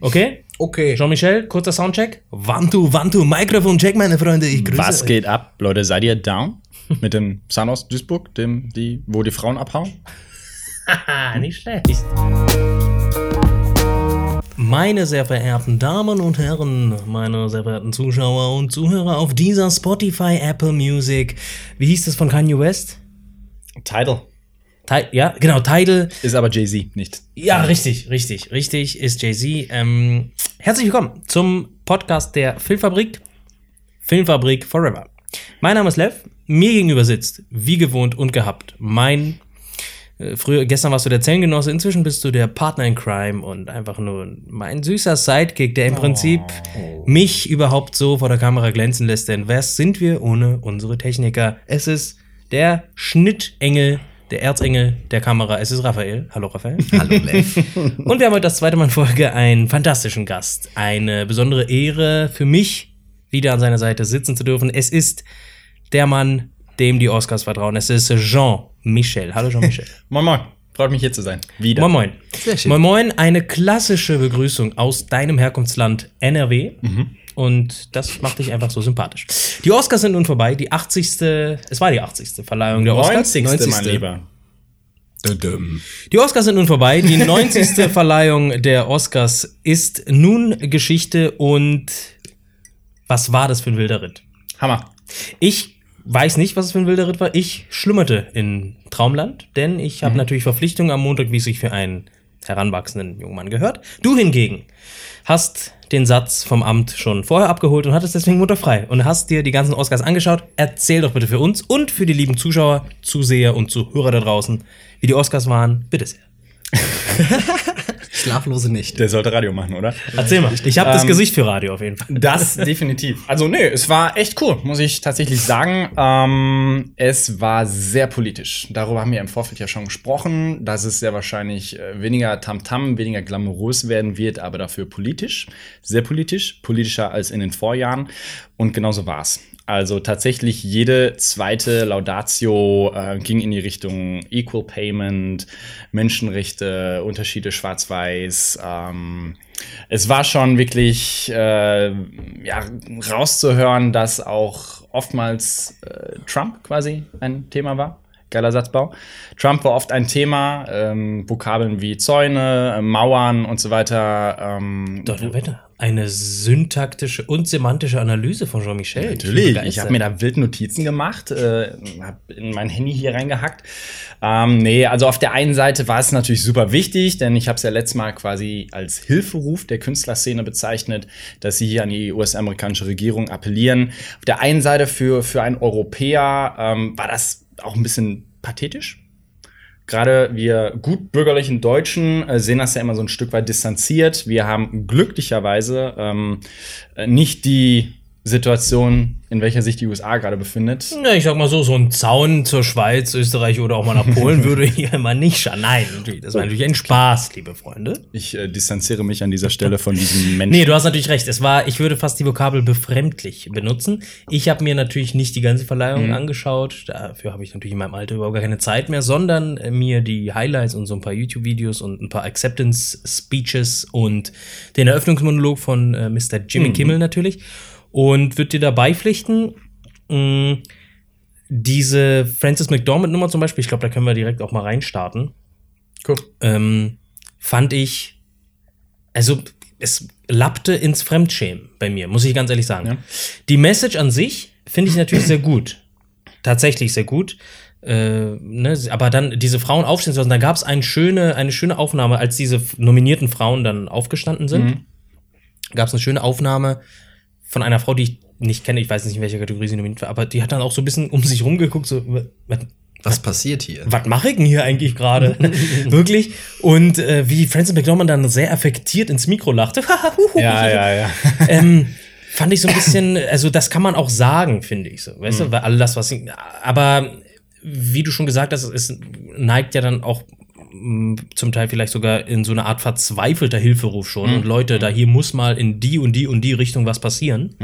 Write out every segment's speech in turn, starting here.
Okay? Okay. Jean-Michel, kurzer Soundcheck. Wantu, Wantu, Mikrofon-Check, meine Freunde. Ich grüße Was geht ab, Leute? Seid ihr down? Mit dem Sun aus Duisburg, dem, die, wo die Frauen abhauen? Ah, nicht schlecht. Meine sehr verehrten Damen und Herren, meine sehr verehrten Zuschauer und Zuhörer auf dieser Spotify, Apple Music. Wie hieß das von Kanye West? Title. Ja, genau, Tidal. Ist aber Jay-Z, nicht. Ja, richtig, richtig, richtig, ist Jay-Z. Ähm, herzlich willkommen zum Podcast der Filmfabrik. Filmfabrik Forever. Mein Name ist Lev. Mir gegenüber sitzt, wie gewohnt und gehabt, mein äh, Früher, gestern warst du der Zellengenosse, inzwischen bist du der Partner in Crime und einfach nur mein süßer Sidekick, der im Prinzip mich überhaupt so vor der Kamera glänzen lässt. Denn was sind wir ohne unsere Techniker? Es ist der Schnittengel, der Erzengel der Kamera. Es ist Raphael. Hallo Raphael. Hallo, Lev. Und wir haben heute das zweite Mal in Folge einen fantastischen Gast. Eine besondere Ehre für mich, wieder an seiner Seite sitzen zu dürfen. Es ist der Mann, dem die Oscars vertrauen. Es ist Jean-Michel. Hallo Jean-Michel. Moin Moin. Freut mich hier zu sein. Wieder. moin Moin. Sehr schön. Moin Moin, eine klassische Begrüßung aus deinem Herkunftsland NRW. Und das macht dich einfach so sympathisch. Die Oscars sind nun vorbei. Die 80. Es war die 80. Verleihung der Oscars. 90. 90. mein Lieber. Die Oscars sind nun vorbei. Die 90. Verleihung der Oscars ist nun Geschichte und was war das für ein wilder Ritt? Hammer. Ich weiß nicht, was es für ein wilder Ritt war. Ich schlummerte in Traumland, denn ich habe natürlich Verpflichtungen am Montag, wie es sich für einen heranwachsenden jungen Mann gehört. Du hingegen hast den Satz vom Amt schon vorher abgeholt und hattest deswegen Montag frei und hast dir die ganzen Oscars angeschaut. Erzähl doch bitte für uns und für die lieben Zuschauer, Zuseher und Zuhörer da draußen, wie die Oscars waren. Bitte sehr. Schlaflose nicht. Der sollte Radio machen, oder? Erzähl mal. Ich habe das Ähm, Gesicht für Radio auf jeden Fall. Das definitiv. Also nee, es war echt cool, muss ich tatsächlich sagen. Ähm, es war sehr politisch. Darüber haben wir im Vorfeld ja schon gesprochen, dass es sehr wahrscheinlich äh, weniger Tamtam, weniger glamourös werden wird, aber dafür politisch. Sehr politisch, politischer als in den Vorjahren. Und genauso war's. Also tatsächlich jede zweite Laudatio äh, ging in die Richtung Equal Payment, Menschenrechte, Unterschiede schwarz-weiß. Ähm, es war schon wirklich äh, ja, rauszuhören, dass auch oftmals äh, Trump quasi ein Thema war. Geiler Satzbau. Trump war oft ein Thema, ähm, Vokabeln wie Zäune, äh, Mauern und so weiter. Ähm, warte. Eine syntaktische und semantische Analyse von Jean-Michel. bin Natürlich, ich begeistert. habe mir da wild Notizen gemacht, äh, habe in mein Handy hier reingehackt. Ähm, nee, also auf der einen Seite war es natürlich super wichtig, denn ich habe es ja letztes Mal quasi als Hilferuf der Künstlerszene bezeichnet, dass sie hier an die US-amerikanische Regierung appellieren. Auf der einen Seite für, für einen Europäer ähm, war das auch ein bisschen pathetisch. Gerade wir gut bürgerlichen Deutschen äh, sehen das ja immer so ein Stück weit distanziert. Wir haben glücklicherweise ähm, äh, nicht die Situation, in welcher sich die USA gerade befindet. Ja, ich sag mal so, so ein Zaun zur Schweiz, Österreich oder auch mal nach Polen würde hier immer nicht schaden. Nein, natürlich, das war natürlich ein Spaß, liebe Freunde. Ich äh, distanziere mich an dieser Stelle von diesem Menschen. Nee, du hast natürlich recht. Es war, ich würde fast die Vokabel befremdlich benutzen. Ich habe mir natürlich nicht die ganze Verleihung angeschaut. Dafür habe ich natürlich in meinem Alter überhaupt gar keine Zeit mehr, sondern äh, mir die Highlights und so ein paar YouTube-Videos und ein paar Acceptance-Speeches und den Eröffnungsmonolog von äh, Mr. Jimmy Kimmel natürlich. Und würde dir dabei pflichten, mh, diese Francis McDormand-Nummer zum Beispiel, ich glaube, da können wir direkt auch mal reinstarten Cool. ähm, fand ich, also es lappte ins Fremdschämen bei mir, muss ich ganz ehrlich sagen. Ja. Die Message an sich finde ich natürlich sehr gut. Tatsächlich sehr gut. Äh, ne, aber dann diese Frauen aufstehen zu lassen, da gab es eine schöne, eine schöne Aufnahme, als diese nominierten Frauen dann aufgestanden sind. Mhm. Gab es eine schöne Aufnahme von einer Frau, die ich nicht kenne, ich weiß nicht, in welcher Kategorie sie nominiert war, aber die hat dann auch so ein bisschen um sich rumgeguckt, so, was, Was passiert hier? was mache ich denn hier eigentlich gerade? Wirklich? Und äh, wie Francis McDormand dann sehr affektiert ins Mikro lachte. Ja, ja, ja. ähm, fand ich so ein bisschen, also das kann man auch sagen, finde ich so. Weißt du, weil all das, was ich, aber wie du schon gesagt hast, es neigt ja dann auch zum Teil vielleicht sogar in so eine Art verzweifelter Hilferuf schon. Und Leute, da hier muss mal in die und die und die Richtung was passieren.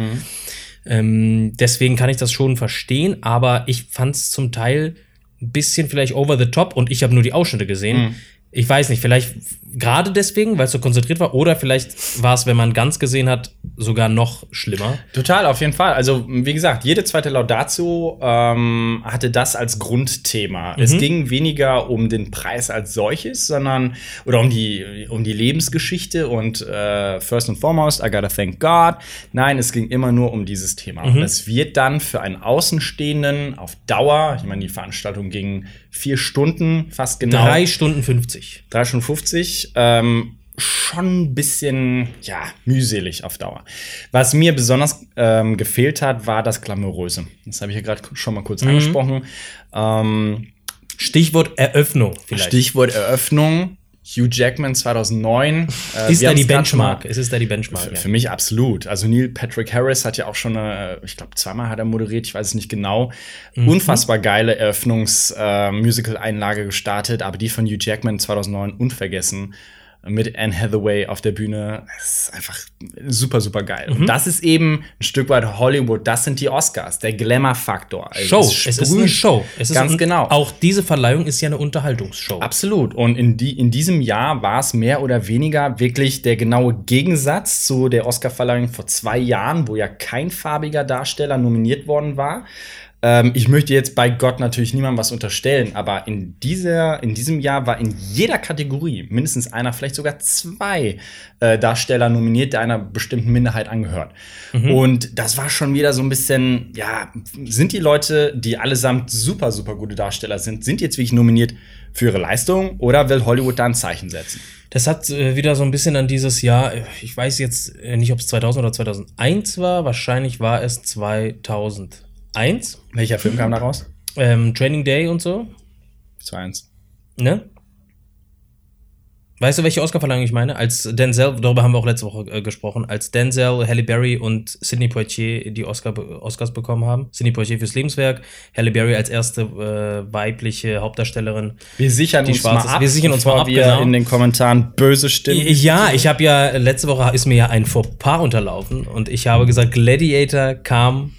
Ähm, deswegen kann ich das schon verstehen, aber ich fand es zum Teil ein bisschen vielleicht over the top und ich habe nur die Ausschnitte gesehen. Ich weiß nicht, vielleicht gerade deswegen, weil es so konzentriert war, oder vielleicht war es, wenn man ganz gesehen hat, sogar noch schlimmer. Total, auf jeden Fall. Also, wie gesagt, jede zweite Laudatio ähm, hatte das als Grundthema. Es ging weniger um den Preis als solches, sondern oder um die, um die Lebensgeschichte und äh, first and foremost, I gotta thank God. Nein, es ging immer nur um dieses Thema. Und das wird dann für einen Außenstehenden auf Dauer, ich meine, die Veranstaltung ging vier Stunden, fast genau. Drei Stunden 50. 3 Stunden 50, ähm, schon ein bisschen, ja, mühselig auf Dauer. Was mir besonders ähm, gefehlt hat, war das Glamouröse. Das habe ich ja gerade schon mal kurz angesprochen. Ähm, Stichwort Eröffnung vielleicht. Stichwort Eröffnung. Hugh Jackman 2009. Äh, ist da die Benchmark? schon Es ist da die Benchmark. Für, für mich absolut. Also Neil Patrick Harris hat ja auch schon, eine, ich glaube, zweimal hat er moderiert, ich weiß es nicht genau. Mhm. Unfassbar geile Eröffnungs-Musical-Einlage gestartet, aber die von Hugh Jackman 2009 unvergessen mit Anne Hathaway auf der Bühne. Das ist einfach super, super geil. Mhm. Und das ist eben ein Stück weit Hollywood. Das sind die Oscars, der Glamour-Faktor. Also Show. es Es ist eine Show. Es ist ganz ein, genau. Auch diese Verleihung ist ja eine Unterhaltungsshow. Absolut. Und in, die, in diesem Jahr war es mehr oder weniger wirklich der genaue Gegensatz zu der Oscarverleihung vor zwei Jahren, wo ja kein farbiger Darsteller nominiert worden war. Ähm, ich möchte jetzt bei Gott natürlich niemandem was unterstellen, aber in, dieser, in diesem Jahr war in jeder Kategorie mindestens einer, vielleicht sogar zwei äh, Darsteller nominiert, der einer bestimmten Minderheit angehört. Und das war schon wieder so ein bisschen, ja, sind die Leute, die allesamt super, super gute Darsteller sind, sind jetzt wirklich nominiert für ihre Leistung oder will Hollywood da ein Zeichen setzen? Das hat äh, wieder so ein bisschen an dieses Jahr, ich weiß jetzt äh, nicht, ob es 2000 oder 2001 war, wahrscheinlich war es 2001. Welcher Film kam da raus? Ähm, Training Day und so, 2-1. ne? Weißt du, welche Oscarverleihung ich meine? Als Denzel, darüber haben wir auch letzte Woche äh, gesprochen, als Denzel, Halle Berry und Sidney Poitier die Oscar, Oscars bekommen haben. Sidney Poitier fürs Lebenswerk, Halle Berry als erste äh, weibliche Hauptdarstellerin. Wir sichern Die uns Schwarze- mal ab, wir sichern uns mal ab, wir genau. in den Kommentaren böse Stimmen. Ja, ich habe ja, letzte Woche ist mir ja ein Fauxpas unterlaufen und ich habe gesagt, Gladiator kam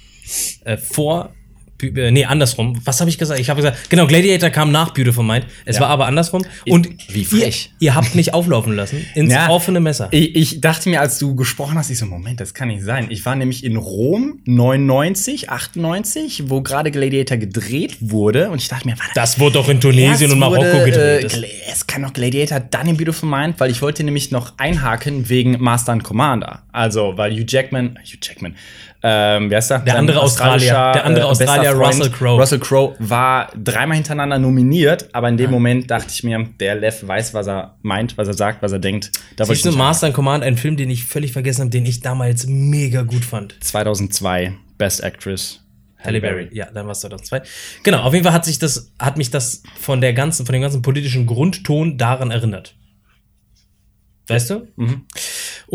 äh, vor, äh, nee, andersrum. Was habe ich gesagt? Ich habe gesagt, genau, Gladiator kam nach Beautiful Mind. Es Ja. war aber andersrum. Und Wie frech. Ihr, ihr habt mich auflaufen lassen ins Ja. offene Messer. Ich, ich dachte mir, als du gesprochen hast, ich so, Moment, das kann nicht sein. Ich war nämlich in Rom 99, 98, wo gerade Gladiator gedreht wurde. Und ich dachte mir, warte, Das wurde doch in Tunesien und Marokko wurde, gedreht. Äh, Das- Gla- es kann doch Gladiator dann in Beautiful Mind, weil ich wollte nämlich noch einhaken wegen Master and Commander. Also, weil Hugh Jackman, Hugh Jackman, ähm, wer ist der? Der andere Australier, der andere Australier, Freund, Russell Crowe. Russell Crowe war dreimal hintereinander nominiert, aber in dem Moment dachte ich mir, der Lev weiß, was er meint, was er sagt, was er denkt. Da Siehst du, Master and Command, ein Film, den ich völlig vergessen habe, den ich damals mega gut fand. 2002 Best Actress. Halle Berry. Ja, dann war es 2002. Genau, auf jeden Fall hat sich das, hat mich das von der ganzen, von dem ganzen politischen Grundton daran erinnert. Weißt du?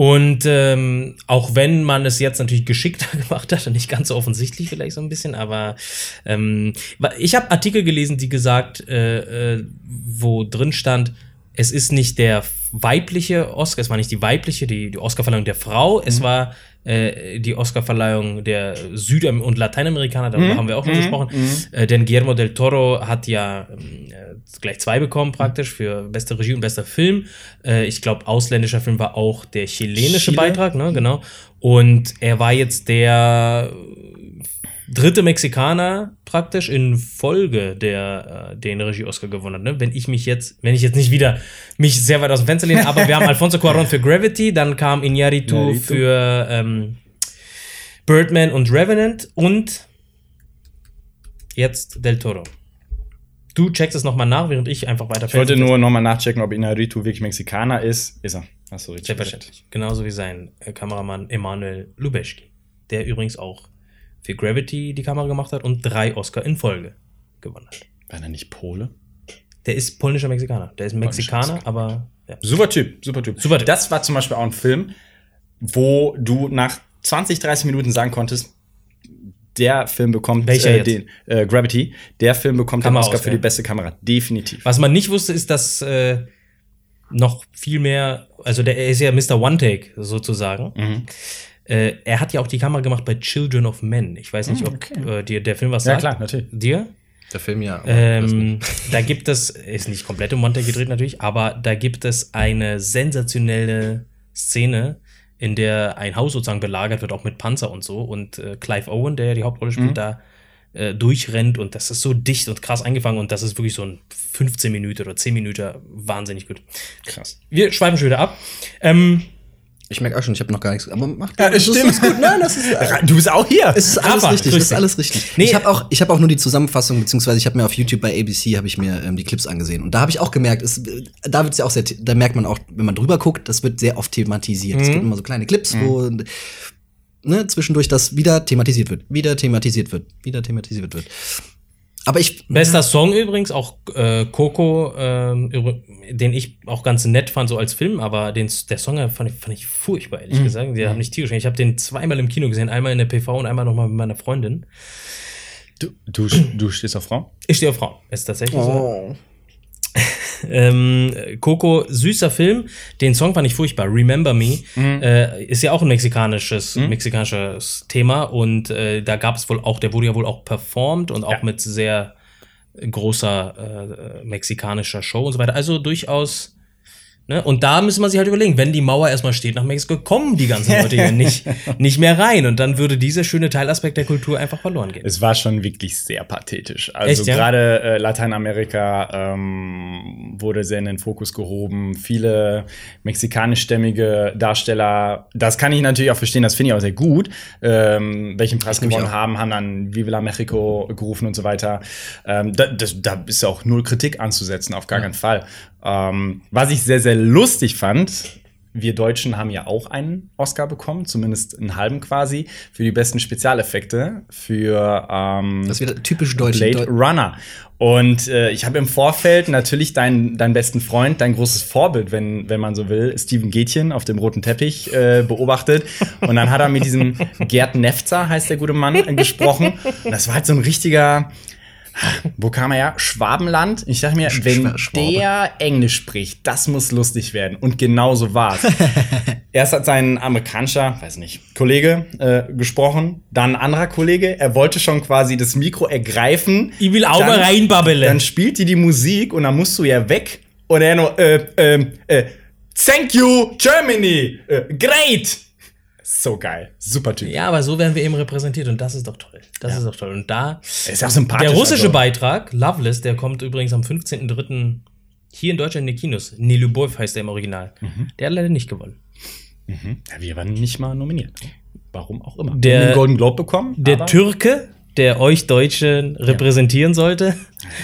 Und ähm, auch wenn man es jetzt natürlich geschickter gemacht hat und nicht ganz so offensichtlich vielleicht so ein bisschen, aber ähm, ich habe Artikel gelesen, die gesagt, äh, äh, wo drin stand, es ist nicht der weibliche Oscar, es war nicht die weibliche, die, die Oscarverleihung der Frau, es war äh, die Oscarverleihung der Süd- und Lateinamerikaner, darüber haben wir auch schon gesprochen. Äh, denn Guillermo del Toro hat ja ähm, äh, gleich zwei bekommen praktisch für beste Regie und bester Film. Äh, ich glaube, ausländischer Film war auch der chilenische Chile? Beitrag, ne, genau. Und er war jetzt der dritte Mexikaner praktisch in Folge, der äh, den Regie-Oscar gewonnen hat. Ne? Wenn ich mich jetzt, wenn ich jetzt nicht wieder mich sehr weit aus dem Fenster lehne, aber wir haben Alfonso Cuarón für Gravity, dann kam Iñárritu Iñárritu. für ähm, Birdman und Revenant und jetzt Del Toro. Du checkst es nochmal nach, während ich einfach weiter Ich wollte nur nochmal nachchecken, ob Inarritu wirklich Mexikaner ist. Ist er. Hast du richtig. Selbstverständlich. Genauso wie sein äh, Kameramann Emanuel Lubezki, der übrigens auch für Gravity die Kamera gemacht hat und drei Oscar in Folge gewonnen hat. War er nicht Pole? Der ist polnischer Mexikaner. Der ist Mexikaner, aber ja. Super Typ, super Typ. Super Typ. Das war zum Beispiel auch ein Film, wo du nach 20, 30 Minuten sagen konntest, der Film bekommt Welcher äh, den äh, Gravity, der Film bekommt den Kamera Oscar aus, für die beste Kamera. Definitiv. Was man nicht wusste, ist, dass äh, noch viel mehr, also der er ist ja Mr. One Take sozusagen. Mhm. Äh, er hat ja auch die Kamera gemacht bei Children of Men. Ich weiß nicht, ob okay. äh, dir der Film was Ja, sagt. klar, natürlich. Dir? Der Film ja. Ähm, da gibt es, ist nicht komplett um Monte gedreht natürlich, aber da gibt es eine sensationelle Szene, in der ein Haus sozusagen belagert wird, auch mit Panzer und so. Und äh, Clive Owen, der ja die Hauptrolle spielt, da äh, durchrennt und das ist so dicht und krass eingefangen und das ist wirklich so ein 15 Minuten oder 10 Minuten wahnsinnig gut. Krass. Wir schweifen schon wieder ab. Ähm, Ich merke auch schon, ich habe noch gar nichts. Aber macht Ja, das stimmt. ist gut. Nein, das ist. Du bist auch hier. Es ist alles Rafa, richtig, das ist alles richtig. Nee. ich habe auch, ich habe auch nur die Zusammenfassung, beziehungsweise ich habe mir auf YouTube bei ABC habe ich mir ähm, die Clips angesehen und da habe ich auch gemerkt, es, äh, da wird's ja auch sehr, da merkt man auch, wenn man drüber guckt, das wird sehr oft thematisiert. Es gibt immer so kleine Clips, wo ne, zwischendurch das wieder thematisiert wird, wieder thematisiert wird, wieder thematisiert wird. Aber ich, Bester Song übrigens, auch äh, Coco, ähm, den ich auch ganz nett fand, so als Film, aber den, der Song fand ich, fand ich furchtbar, ehrlich gesagt. Die haben nicht tierisch. Ich habe den zweimal im Kino gesehen, einmal in der PV und einmal nochmal mit meiner Freundin. Du, du, du stehst auf Frau? Ich stehe auf Frau, ist tatsächlich so. oh. Ähm, Coco, süßer Film. Den Song fand ich furchtbar. Remember Me äh, ist ja auch ein mexikanisches, mexikanisches Thema und äh, da gab es wohl auch, der wurde ja wohl auch performt und auch Ja. mit sehr großer äh, mexikanischer Show und so weiter. Also durchaus. Ne? Und da müssen wir sich halt überlegen, wenn die Mauer erstmal steht nach Mexiko, kommen die ganzen Leute hier nicht, nicht mehr rein. Und dann würde dieser schöne Teilaspekt der Kultur einfach verloren gehen. Es war schon wirklich sehr pathetisch. Also ja? gerade äh, Lateinamerika ähm, wurde sehr in den Fokus gehoben. Viele mexikanischstämmige Darsteller, das kann ich natürlich auch verstehen, das finde ich auch sehr gut, ähm, welchen Preis gewonnen haben, haben dann Viva la Mexico gerufen und so weiter. Ähm, da, das, da ist auch null Kritik anzusetzen, auf gar keinen Fall. Ähm, was ich sehr, sehr lustig fand, wir Deutschen haben ja auch einen Oscar bekommen, zumindest einen halben quasi, für die besten Spezialeffekte für ähm, Das wieder typisch deutsch. Blade Runner. Und äh, ich habe im Vorfeld natürlich deinen deinen besten Freund, dein großes Vorbild, wenn, wenn man so will, Steven Gätchen auf dem roten Teppich äh, beobachtet. Und dann hat er mit diesem Gerd Nefzer, heißt der gute Mann, gesprochen. Und das war halt so ein richtiger, wo kam er ja? Schwabenland. Ich dachte mir, wenn Schwa- Schwabe. der Englisch spricht, das muss lustig werden. Und genau so war's. Erst hat sein amerikanischer, weiß nicht, Kollege äh, gesprochen, dann ein anderer Kollege. Er wollte schon quasi das Mikro ergreifen. Ich will auch mal reinbabbeln. Dann spielt die die Musik und dann musst du ja weg. Und er nur, äh, äh, äh, thank you, Germany, äh, great. So geil, super Typ. Ja, aber so werden wir eben repräsentiert und das ist doch toll. Das ist doch toll. Und da ist auch sympathisch. der russische also. Beitrag, Loveless, der kommt übrigens am 15.03. hier in Deutschland in die Kinos. Nilubov heißt der im Original. Mhm. Der hat leider nicht gewonnen. Ja, wir waren nicht mal nominiert. Warum auch immer. Der- den Golden Globe bekommen. Der Türke, der euch Deutschen repräsentieren sollte,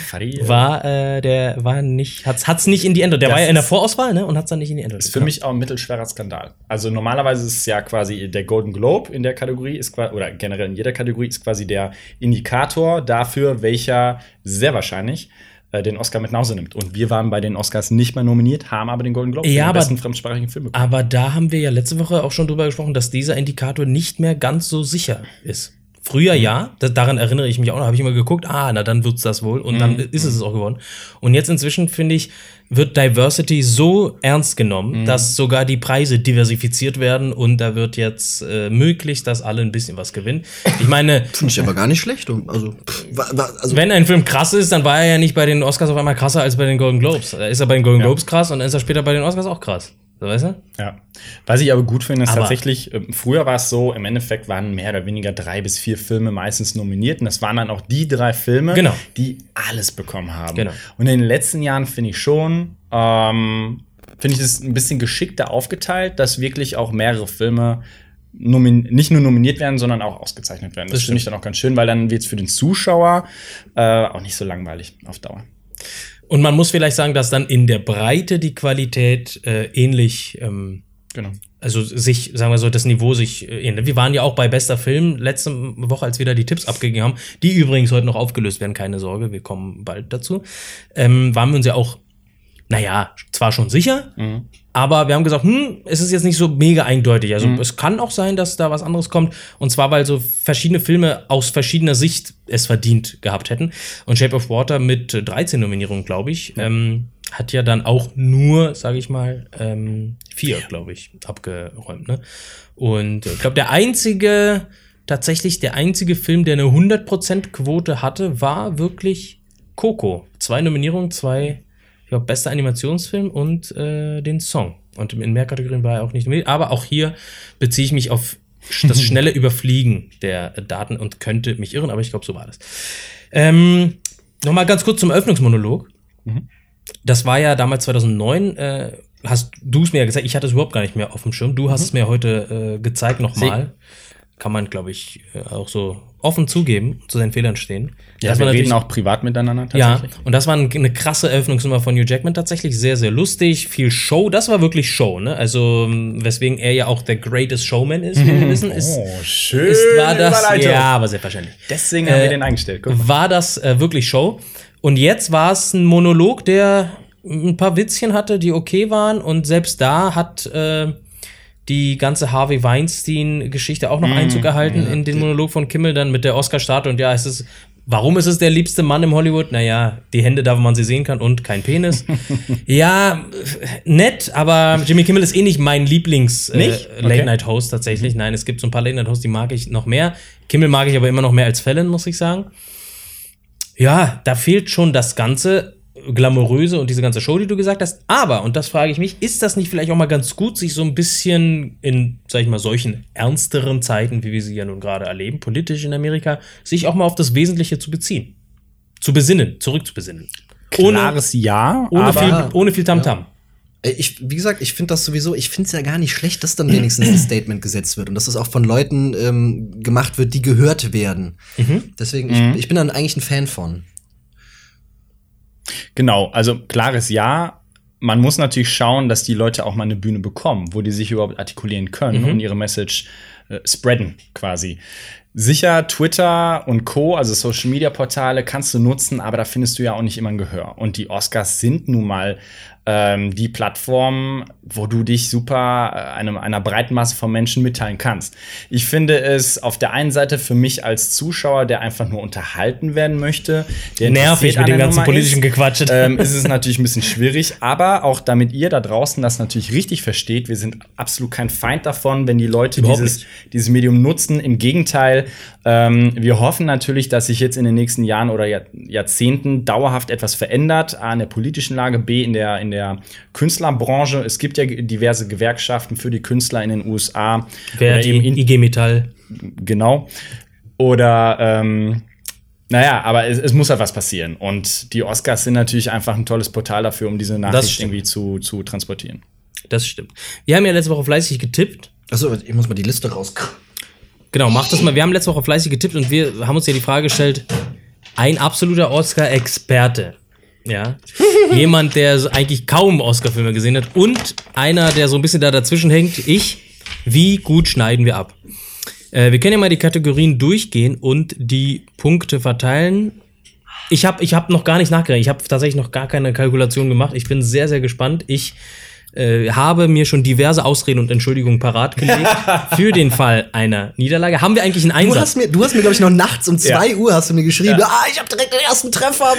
Fadi, äh, war äh, der war nicht hat's hat's nicht in die Endrunde. Der Das war ja in der Vorauswahl, ne, und hat's dann nicht in die Endrunde. ist für mich auch ein mittelschwerer Skandal. Also normalerweise ist es ja quasi der Golden Globe in der Kategorie ist oder generell in jeder Kategorie ist quasi der Indikator dafür, welcher sehr wahrscheinlich äh, den Oscar mit nach Hause nimmt. Und wir waren bei den Oscars nicht mehr nominiert, haben aber den Golden Globe Ja, für den aber- besten fremdsprachigen Film bekommen. Aber da haben wir ja letzte Woche auch schon drüber gesprochen, dass dieser Indikator nicht mehr ganz so sicher ist. Früher ja, da, daran erinnere ich mich auch noch, habe ich immer geguckt, ah, na dann wird's das wohl und dann ist es es auch geworden. Und jetzt inzwischen finde ich, wird Diversity so ernst genommen, dass sogar die Preise diversifiziert werden und da wird jetzt äh, möglichst, dass alle ein bisschen was gewinnen. Ich meine, Finde ich aber gar nicht schlecht. Also, pff, wa- wa- also wenn ein Film krass ist, dann war er ja nicht bei den Oscars auf einmal krasser als bei den Golden Globes. Da ist er bei den Golden Globes krass und dann ist er später bei den Oscars auch krass. So, weißt du? Ja. Was ich aber gut finde, ist Aber- tatsächlich, ähm, früher war es so, im Endeffekt waren mehr oder weniger drei bis vier Filme meistens nominiert. Und das waren dann auch die drei Filme, Genau. die alles bekommen haben. Genau. Und in den letzten Jahren finde ich schon, ähm, finde ich es ein bisschen geschickter aufgeteilt, dass wirklich auch mehrere Filme nicht nur nominiert werden, sondern auch ausgezeichnet werden. Das, Das finde ich dann auch ganz schön, weil dann wird es für den Zuschauer äh, auch nicht so langweilig auf Dauer. Und man muss vielleicht sagen, dass dann in der Breite die Qualität äh, ähnlich, ähm, Genau. also sich, sagen wir so, das Niveau sich äh, ähnelt. Wir waren ja auch bei bester Film letzte Woche, als wir da die Tipps abgegeben haben, die übrigens heute noch aufgelöst werden, keine Sorge, wir kommen bald dazu. Ähm, waren wir uns ja auch, naja, zwar schon sicher, aber wir haben gesagt, hm, es ist jetzt nicht so mega eindeutig. Also es kann auch sein, dass da was anderes kommt. Und zwar, weil so verschiedene Filme aus verschiedener Sicht es verdient gehabt hätten. Und Shape of Water mit äh, 13 Nominierungen, glaube ich, ähm, hat ja dann auch nur, sage ich mal, ähm, vier, glaube ich, abgeräumt. Ne? Und äh, ich glaube, der einzige tatsächlich der einzige Film, der eine 100% Quote hatte, war wirklich Coco. Zwei Nominierungen, zwei, ich glaube, bester Animationsfilm und äh, den Song. Und in mehr Kategorien war er auch nicht nominiert. Aber auch hier beziehe ich mich auf das schnelle Überfliegen der Daten und könnte mich irren, aber ich glaube, so war das. Ähm, Nochmal ganz kurz zum Öffnungsmonolog. Das war ja damals 2009. Äh, hast du es mir ja gesagt, ich hatte es überhaupt gar nicht mehr auf dem Schirm. Du hast es mir heute äh, gezeigt nochmal. Kann man, glaube ich, äh, auch so offen zugeben, zu seinen Fehlern stehen. Ja, Das wir reden auch privat miteinander ja, tatsächlich. und das war ein- eine krasse Eröffnungsnummer von Hugh Jackman tatsächlich. Sehr, sehr lustig, viel Show. Das war wirklich Show, ne? Also, m, weswegen er ja auch der Greatest Showman ist, wie wir wissen, ist, Oh, schön. ist war das. Ja, aber selbstverständlich. Deswegen haben Äh, wir den eingestellt. Guck. War das äh, wirklich Show? Und jetzt war es ein Monolog, der ein paar Witzchen hatte, die okay waren. Und selbst da hat äh, die ganze Harvey Weinstein-Geschichte auch noch Einzug erhalten in den Monolog von Kimmel dann mit der Oscar-Statue. Und ja, es ist. Warum ist es der liebste Mann im Hollywood? Naja, die Hände da, wo man sie sehen kann und kein Penis. ja, nett, aber Jimmy Kimmel ist eh nicht mein Lieblings äh? Okay. Tatsächlich. Nein, es gibt so ein paar Late-Night-Hosts, die mag ich noch mehr. Kimmel mag ich aber immer noch mehr als Fallon, muss ich sagen. Ja, da fehlt schon das ganze glamouröse und diese ganze Show, die du gesagt hast. Aber, und das frage ich mich, ist das nicht vielleicht auch mal ganz gut, sich so ein bisschen in, sag ich mal, solchen ernsteren Zeiten, wie wir sie ja nun gerade erleben, politisch in Amerika, sich auch mal auf das Wesentliche zu beziehen? Zu besinnen, zurückzubesinnen. Ohne, Klares Ja, ohne, aber viel, ohne viel Tamtam. Äh, Ich, wie gesagt, ich finde das sowieso, ich finde es ja gar nicht schlecht, dass dann wenigstens ein Statement gesetzt wird und dass das auch von Leuten ähm, gemacht wird, die gehört werden. Deswegen, ich, ich bin dann eigentlich ein Fan von. Genau, also klares Ja. Man muss natürlich schauen, dass die Leute auch mal eine Bühne bekommen, wo die sich überhaupt artikulieren können und ihre Message äh, spreaden quasi. Sicher, Twitter und Co., also Social Media Portale, kannst du nutzen, aber da findest du ja auch nicht immer ein Gehör. Und die Oscars sind nun mal ähm, die Plattform, wo du dich super äh, einem, einer breiten Masse von Menschen mitteilen kannst. Ich finde es auf der einen Seite für mich als Zuschauer, der einfach nur unterhalten werden möchte, der Nervig mit dem ganzen Nummer politischen ist, Gequatsche. ähm, ist es natürlich ein bisschen schwierig, aber auch damit ihr da draußen das natürlich richtig versteht, wir sind absolut kein Feind davon, wenn die Leute Überhaupt dieses, dieses Medium nutzen. Im Gegenteil, ähm, wir hoffen natürlich, dass sich jetzt in den nächsten Jahren oder Jahr, Jahrzehnten dauerhaft etwas verändert, A, in der politischen Lage, B, in der, in der Künstlerbranche. Es gibt ja diverse Gewerkschaften für die Künstler in den USA. Wer oder eben die in, IG Metall. genau. Oder ähm, naja, aber es, es muss halt was passieren. Und die Oscars sind natürlich einfach ein tolles Portal dafür, um diese Nachricht irgendwie zu, zu transportieren. Das stimmt. Wir haben ja letzte Woche fleißig getippt. Achso, ich muss mal die Liste raus. Genau, mach das mal. Wir haben letzte Woche fleißig getippt und wir haben uns ja die Frage gestellt, ein absoluter Oscar-Experte. Ja. Jemand, der eigentlich kaum Oscar-Filme gesehen hat und einer, der so ein bisschen da dazwischen hängt, ich. Wie gut schneiden wir ab? Äh, wir können ja mal die Kategorien durchgehen und die Punkte verteilen. Ich habe ich hab noch gar nicht nachgerechnet. Ich habe tatsächlich noch gar keine Kalkulation gemacht. Ich bin sehr, sehr gespannt. Ich äh, habe mir schon diverse Ausreden und Entschuldigungen parat gelegt für den Fall einer Niederlage. Haben wir eigentlich einen Du Einsatz? hast mir, du hast mir, glaube ich, noch nachts um Ja. 2 Uhr hast du mir geschrieben, ah, ich habe direkt den ersten Treffer.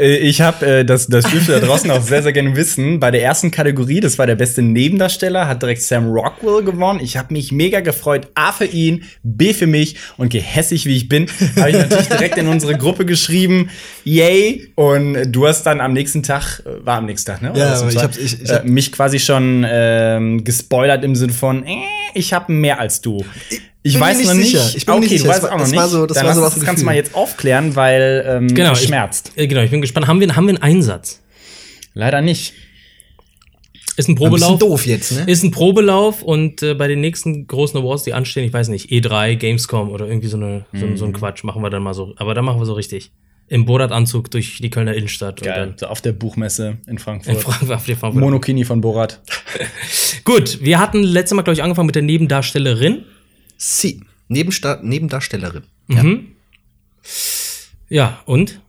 Äh, Ich habe, äh, das, das dürft ihr da draußen auch sehr, sehr gerne wissen, bei der ersten Kategorie, das war der beste Nebendarsteller, hat direkt Sam Rockwell gewonnen. Ich habe mich mega gefreut. A für ihn, B für mich und gehässig wie ich bin, habe ich natürlich direkt in unsere Gruppe geschrieben, yay. Und du hast dann am nächsten Tag, äh, war am nächsten Tag, ne? Oder Ja, ich war? hab- ich- ich äh, hab- mich quasi schon ähm, gespoilert im Sinne von, äh, ich habe mehr als du. Ich bin weiß nicht noch nicht. sicher. Ich bin mir okay, nicht du sicher. weißt Es auch noch nicht. so- das Dann war so das das Ganze Gefühl. mal jetzt aufklären, weil ähm, genau, es ich- schmerzt. Äh, genau, ich bin gespannt. Haben wir, haben wir einen Einsatz? Leider nicht. Ist ein Ein Probelauf. doof jetzt, ne? Ist ein Probelauf und äh, bei den nächsten großen Awards, die anstehen, ich weiß nicht, E3, Gamescom oder irgendwie so, eine, so, so ein Quatsch, machen wir dann mal so. Aber dann machen wir so richtig. Im Borat-Anzug durch die Kölner Innenstadt. Geil. Und So auf der Buchmesse in dann Frankfurt. in Frankfurt, Frankfurt. Monokini von Borat. Gut, wir hatten letztes Mal, glaube ich, angefangen mit der Nebendarstellerin. Sie, Nebensta Nebendarstellerin. Ja, und?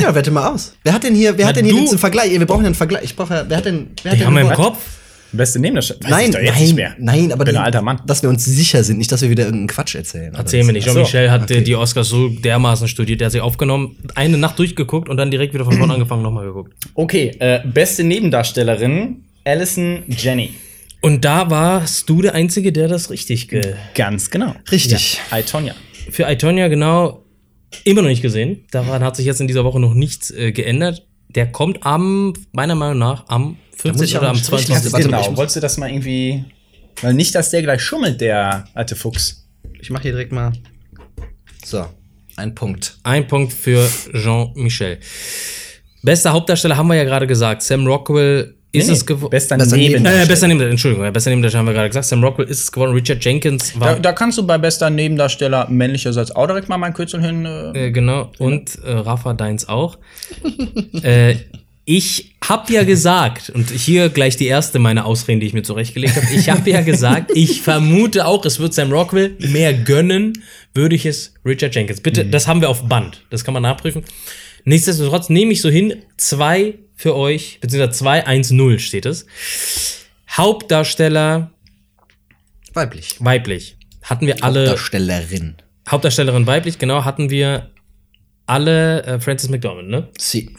Ja, wette mal aus. Wer hat denn hier, wer Na, hat denn hier du. jetzt einen Vergleich? Wir brauchen ja einen Vergleich. Ich brauche ja, wer hat denn, wer hat Die denn haben wir im? Kopf. Beste Nebendarsteller. Weiß Nein, ich doch jetzt nein, nicht mehr. nein, aber die- ein alter Mann. dass wir uns sicher sind, nicht, dass wir wieder irgendeinen Quatsch erzählen. oder Erzählen wir nicht. Jean-Michel hat äh, okay. die Oscars so dermaßen studiert, der hat sie aufgenommen, eine Nacht durchgeguckt und dann direkt wieder von vorne angefangen, nochmal geguckt. Okay, äh, beste Nebendarstellerin, Alison Jenny. Und da warst du der Einzige, der das richtig ge Ganz genau. Richtig. I, Tonya. Für Itonia genau immer noch nicht gesehen. Daran hat sich jetzt in dieser Woche noch nichts äh, geändert. Der kommt am, meiner Meinung nach, am muss 14. ich auch oder am einen Strich 22. Warte, genau. Wolltest du das mal irgendwie. Weil nicht, dass der gleich schummelt, der alte Fuchs. Ich mache hier direkt mal. So, ein Punkt. Ein Punkt für Jean-Michel. Bester Hauptdarsteller haben wir ja gerade gesagt. Sam Rockwell ist Nee, es geworden. Bester, Bester Neben. Nebendarsteller. Äh, besser Nebendarsteller, Entschuldigung, ja, besser Nebendarsteller haben wir gerade gesagt. Sam Rockwell ist es geworden. Richard Jenkins war Da, da kannst du bei bester Nebendarsteller männlicherseits auch direkt mal mein Kürzel hin. Äh, Äh, genau. Und äh, Rafa Deins auch. äh, ich hab ja gesagt, und hier gleich die erste meiner Ausreden, die ich mir zurechtgelegt habe. Ich habe ja gesagt, ich vermute auch, es wird Sam Rockwell mehr gönnen, würde ich es Richard Jenkins. Bitte, das haben wir auf Band. Das kann man nachprüfen. Nichtsdestotrotz nehme ich so hin, zwei für euch, beziehungsweise 2-1-0 steht es. Hauptdarsteller Weiblich. weiblich. Hatten wir alle. Darstellerin. Hauptdarstellerin weiblich, genau, hatten wir alle äh, Frances McDormand, ne? Sie.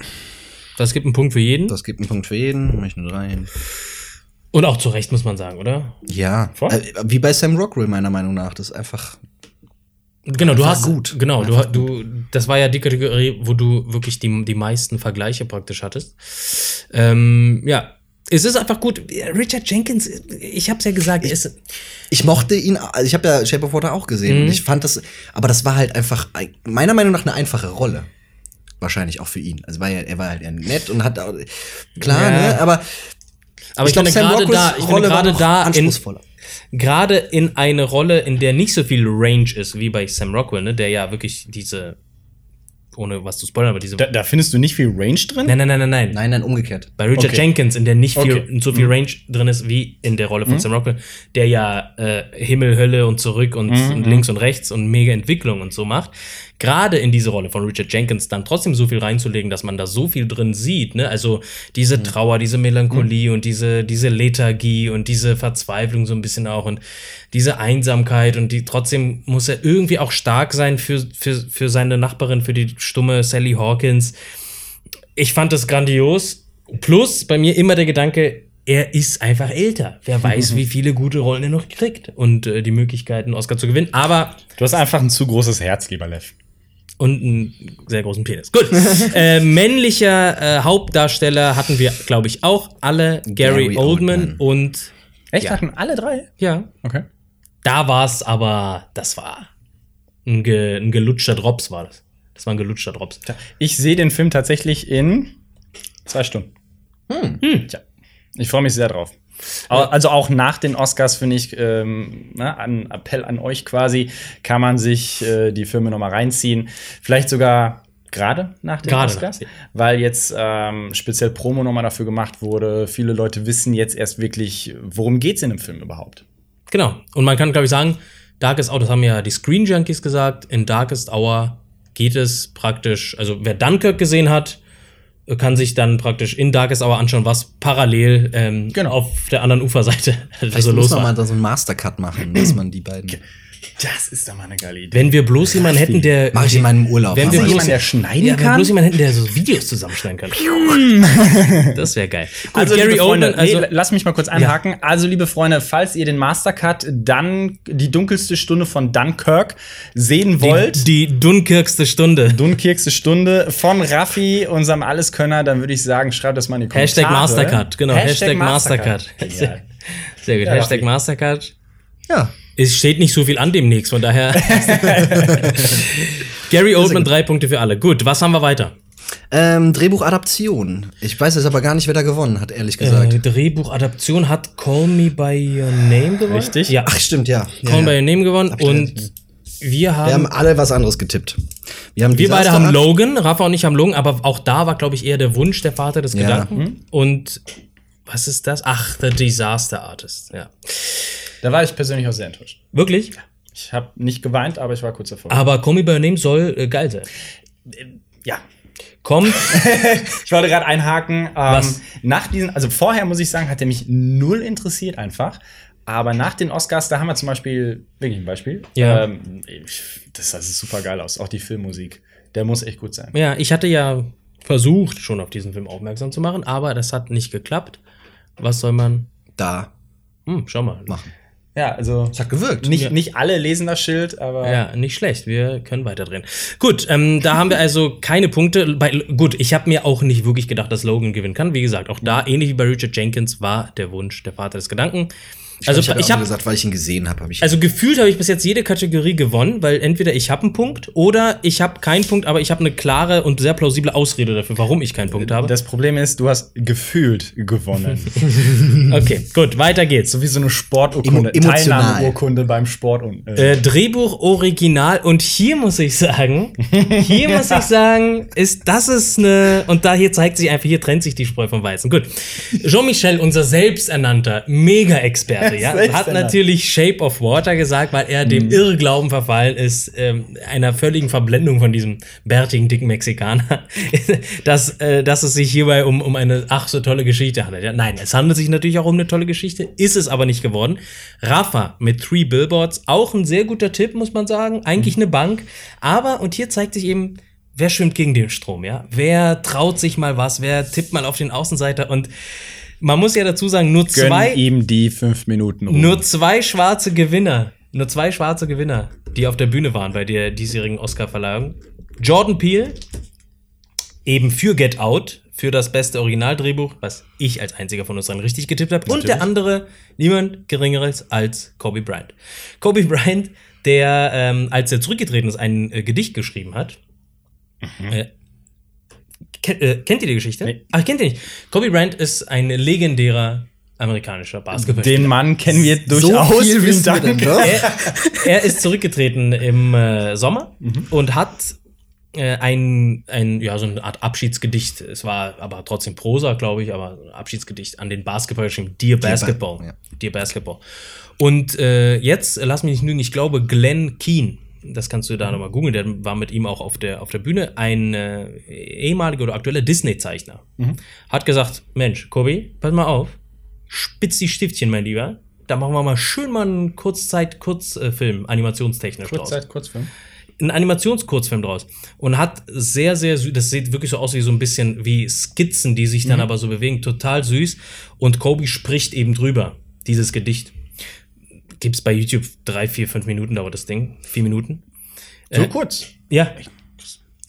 Das gibt einen Punkt für jeden. Das gibt einen Punkt für jeden. Ich nur rein. Und auch zu Recht, muss man sagen, oder? Ja. Voll. Äh, wie bei Sam Rockwell, meiner Meinung nach. Das ist einfach. Genau, du hast gut. Genau, du, du, das war ja die Kategorie, wo du wirklich die, die meisten Vergleiche praktisch hattest. Ähm, ja, es ist einfach gut. Richard Jenkins, ich hab's ja gesagt, er ist, Ich mochte ihn, also ich habe ja Shape of Water auch gesehen Mhm. und ich fand das, aber das war halt einfach ein- meiner Meinung nach eine einfache Rolle. Wahrscheinlich auch für ihn. Also war ja, er war halt eher nett und hat auch, klar, Ja. ne, aber aber ich, glaub, finde Sam gerade da, ich finde Rolle war gerade da in, anspruchsvoller. gerade in eine Rolle, in der nicht so viel Range ist wie bei Sam Rockwell, ne, der ja wirklich diese, ohne was zu spoilern, aber diese. da, da findest du nicht viel Range drin? nein, nein, nein, nein, nein. nein, nein, umgekehrt. Bei Richard Okay. Jenkins, in der nicht viel, Okay. so viel Range drin ist wie in der Rolle von Sam Rockwell, der ja äh, Himmel, Hölle und zurück und, und links und rechts und mega Entwicklung und so macht. Gerade in diese Rolle von Richard Jenkins dann trotzdem so viel reinzulegen, dass man da so viel drin sieht, ne? Also diese Trauer, diese Melancholie und diese, diese Lethargie und diese Verzweiflung so ein bisschen auch und diese Einsamkeit und die trotzdem muss er irgendwie auch stark sein für, für, für seine Nachbarin, für die stumme Sally Hawkins ich fand das grandios. Plus bei mir immer der Gedanke, er ist einfach älter. Wer weiß, wie viele gute Rollen er noch kriegt und äh, die Möglichkeiten, Oscar zu gewinnen. Aber Du hast einfach ein zu großes Herz, lieber Lev. Und einen sehr großen Penis. Gut. äh, männlicher äh, Hauptdarsteller hatten wir, glaube ich, auch alle. Gary, Gary Oldman, Oldman. und Echt? Ja. Hatten alle drei? ja, Okay. da war es aber, das war ein, ge, ein gelutschter Drops, war das. Das war ein gelutschter Drops. Ich sehe den Film tatsächlich in zwei Stunden. Hm. Tja. Ich freue mich sehr drauf. Also auch nach den Oscars finde ich, ähm, na, ein Appell an euch quasi, kann man sich äh, die Filme noch mal reinziehen. Vielleicht sogar gerade nach den Gerade Oscars, nach, weil jetzt ähm, speziell Promo noch mal dafür gemacht wurde. Viele Leute wissen jetzt erst wirklich, worum geht's in dem Film überhaupt. Genau. Und man kann, glaube ich, sagen, Darkest Hour, das haben ja die Screen Junkies gesagt, in Darkest Hour geht es praktisch, also wer Dunkirk gesehen hat, kann sich dann praktisch in Darkest Hour anschauen, was parallel ähm, Genau. auf der anderen Uferseite Vielleicht also muss los man mal da so einen Mastercut machen, dass man die beiden. Das ist doch mal eine geile Idee. Wenn wir bloß jemanden hätten, der. Mach ich in meinem Urlaub. Wenn wir bloß, jemanden, der schneiden ja, wenn wir kann? bloß jemanden hätten, der so Videos zusammenschneiden kann. das wäre geil. Gut, Also, Gary liebe Freunde, Oldman, also nee, lass mich mal kurz einhaken. Also, liebe Freunde, falls ihr den Mastercut dann die dunkelste Stunde von Dunkirk sehen wollt, die, die Dunkirkste Stunde. Dunkirkste Stunde von Raffi, unserem Alleskönner, dann würde ich sagen, schreibt das mal in die Kommentare. Hashtag Mastercard, genau. Hashtag, Mastercard. Egal. Sehr gut. Ja, Hashtag Raffi. Mastercard. Ja. Es steht nicht so viel an demnächst, von daher. Gary Oldman, drei Punkte für alle. Gut, was haben wir weiter? Ähm, Drehbuchadaption. Ich weiß jetzt aber gar nicht, wer da gewonnen hat, ehrlich gesagt. Äh, Drehbuchadaption hat Call Me By Your Name gewonnen. Richtig. Ja, Ach, stimmt, ja. ja, Call Me By ja. Your Name gewonnen. Und wir haben. Wir haben alle was anderes getippt. Wir, haben wir beide haben. Logan, Rafa und ich haben Logan, aber auch da war, glaube ich, eher der Wunsch der Vater des Ja. Gedanken. Und was ist das? Ach, The Disaster Artist. Ja. Da war ich persönlich auch sehr enttäuscht. Wirklich? Ich habe nicht geweint, aber ich war kurz davor. Aber Call Me By Your Name soll äh, geil sein. Ja. Kommt. Ich wollte gerade einhaken. Ähm, Was? Nach diesen, also vorher muss ich sagen, hat er mich null interessiert einfach. Aber nach den Oscars, da haben wir zum Beispiel, wirklich ein Beispiel. Ja. Ähm, das sah super geil aus. Auch die Filmmusik. Der muss echt gut sein. Ja, ich hatte ja versucht, schon auf diesen Film aufmerksam zu machen, aber das hat nicht geklappt. Was soll man Da. Hm, schau mal. machen. Ja, also Das hat gewirkt. nicht, Ja. nicht alle lesen das Schild, aber Ja, nicht schlecht. Wir können weiterdrehen. Gut, ähm, da haben wir also keine Punkte. Bei, gut, ich habe mir auch nicht wirklich gedacht, dass Logan gewinnen kann. Wie gesagt, auch da, ähnlich wie bei Richard Jenkins, war der Wunsch der Vater des Gedanken. Also ich, hatte ich auch habe gesagt, weil ich ihn gesehen habe, habe ich. also gefühlt habe ich bis jetzt jede Kategorie gewonnen, weil entweder ich habe einen Punkt oder ich habe keinen Punkt, aber ich habe eine klare und sehr plausible Ausrede dafür, warum ich keinen Punkt habe. das Problem ist, du hast gefühlt gewonnen. Okay, gut, weiter geht's. so wie so eine Sporturkunde, Emo-. Teilnahmeurkunde beim Sport. Und, äh, Äh, Drehbuch Original und hier muss ich sagen, hier muss ich sagen, ist das ist eine und da hier zeigt sich einfach, hier trennt sich die Spreu vom Weizen. Gut, Jean-Michel, unser selbsternannter Mega-Experte, ja, hat natürlich Shape of Water gesagt, weil er dem Irrglauben verfallen ist, ähm, einer völligen Verblendung von diesem bärtigen dicken Mexikaner, dass äh, dass es sich hierbei um um eine ach so tolle Geschichte handelt. Ja, nein, es handelt sich natürlich auch um eine tolle Geschichte, ist es aber nicht geworden. Rafa mit Three Billboards, auch ein sehr guter Tipp, muss man sagen. Eigentlich eine Bank. Aber, und hier zeigt sich eben, wer schwimmt gegen den Strom, ja? Wer traut sich mal was? Wer tippt mal auf den Außenseiter? Und man muss ja dazu sagen, nur gönn zwei, ihm die fünf Minuten. Ruhe. nur zwei schwarze Gewinner, nur zwei schwarze Gewinner, die auf der Bühne waren bei der diesjährigen Oscar-Verleihung. Jordan Peele, eben für Get Out, für das beste Originaldrehbuch, was ich als einziger von uns dann richtig getippt habe. Und der andere, niemand Geringeres als Kobe Bryant. Kobe Bryant, der, ähm, als er zurückgetreten ist, ein äh, Gedicht geschrieben hat. Äh, ken, äh, kennt ihr die Geschichte? Nee. Ach, kennt ihr nicht. Kobe Bryant ist ein legendärer amerikanischer Basketballspieler. Den Mann kennen wir durchaus. viel Vielen Dank. denn doch? er, er ist zurückgetreten im äh, Sommer und hat äh, ein, ein, ja, so eine Art Abschiedsgedicht. Es war aber trotzdem Prosa, glaube ich, aber ein Abschiedsgedicht an den Basketball geschrieben. Dear Basketball. ja. Dear Basketball. Und äh, jetzt, lass mich nicht lügen, ich glaube, Glenn Keane, das kannst du da nochmal googeln, der war mit ihm auch auf der, auf der Bühne, ein äh, ehemaliger oder aktueller Disney-Zeichner. Hat gesagt, Mensch, Kobi, pass mal auf, spitz die Stiftchen, mein Lieber. Da machen wir mal schön mal einen Kurzzeit-Kurzfilm, animationstechnisch draus Kurzzeit, Kurzfilm. einen Animationskurzfilm draus und hat sehr, sehr süß, das sieht wirklich so aus wie so ein bisschen wie Skizzen, die sich dann aber so bewegen, total süß. Und Kobe spricht eben drüber, dieses Gedicht. Gibt's bei YouTube drei, vier, fünf Minuten dauert das Ding, vier Minuten. So kurz. Ja,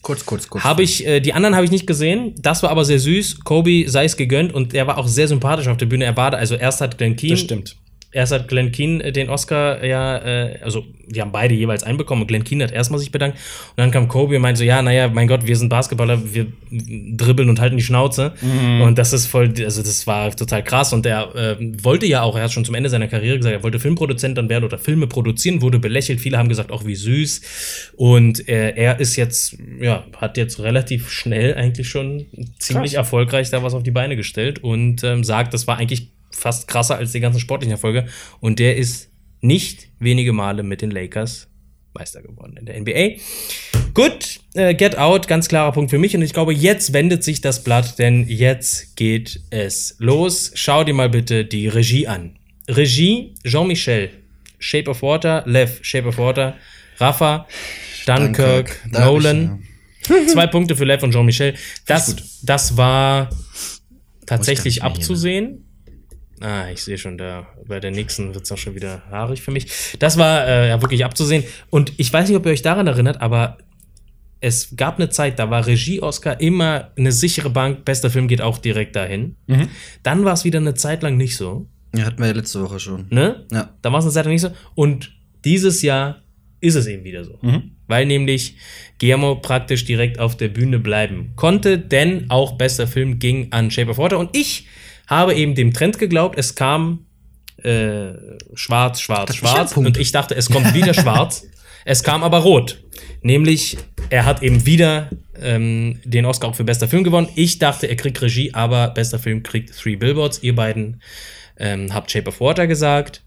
kurz, kurz, kurz. habe ich, äh, die anderen habe ich nicht gesehen. Das war aber sehr süß. Kobe sei es gegönnt und er war auch sehr sympathisch auf der Bühne. Er war da, also erst hat Glenn Keane Das stimmt. Erst hat Glenn Keane äh, den Oscar ja, äh, also die haben beide jeweils einbekommen. Und Glenn Keane hat erstmal sich bedankt. Und dann kam Kobe und meinte so, ja, naja, mein Gott, wir sind Basketballer, wir dribbeln und halten die Schnauze. Und das ist voll, also das war total krass. Und er äh, wollte ja auch, er hat schon zum Ende seiner Karriere gesagt, er wollte Filmproduzent dann werden oder Filme produzieren, wurde belächelt, viele haben gesagt, auch wie süß. Und äh, er ist jetzt, ja, hat jetzt relativ schnell eigentlich schon ziemlich Krass. erfolgreich da was auf die Beine gestellt und ähm, sagt, das war eigentlich fast krasser als die ganzen sportlichen Erfolge. Und der ist nicht wenige Male mit den Lakers Meister geworden in der NBA. Gut, äh, Get Out, ganz klarer Punkt für mich. Und ich glaube, jetzt wendet sich das Blatt, denn jetzt geht es los. Schau dir mal bitte die Regie an. Regie Jean-Michel, Shape of Water, Lev, Shape of Water, Rafa, Dunkirk, Dunkirk. Ich, Nolan. Zwei Punkte für Lev und Jean-Michel. Das, das war tatsächlich ne? abzusehen. Ah, ich sehe schon, da bei der nächsten wird's auch schon wieder haarig für mich. Das war äh, ja wirklich abzusehen. Und ich weiß nicht, ob ihr euch daran erinnert, aber es gab eine Zeit, da war Regie-Oscar immer eine sichere Bank, bester Film geht auch direkt dahin. Dann war es wieder eine Zeit lang nicht so. Ja, hatten wir ja letzte Woche schon. Ne? Ja. Da war es eine Zeit lang nicht so. Und dieses Jahr ist es eben wieder so. Weil nämlich Guillermo praktisch direkt auf der Bühne bleiben konnte, denn auch bester Film ging an Shape of Water. Und ich habe eben dem Trend geglaubt, es kam äh, schwarz, schwarz, schwarz. Und ich dachte, es kommt wieder schwarz. Es kam aber rot. Nämlich, er hat eben wieder ähm, den Oscar auch für bester Film gewonnen. Ich dachte, er kriegt Regie, aber bester Film kriegt Three Billboards. Ihr beiden ähm, habt Shape of Water gesagt.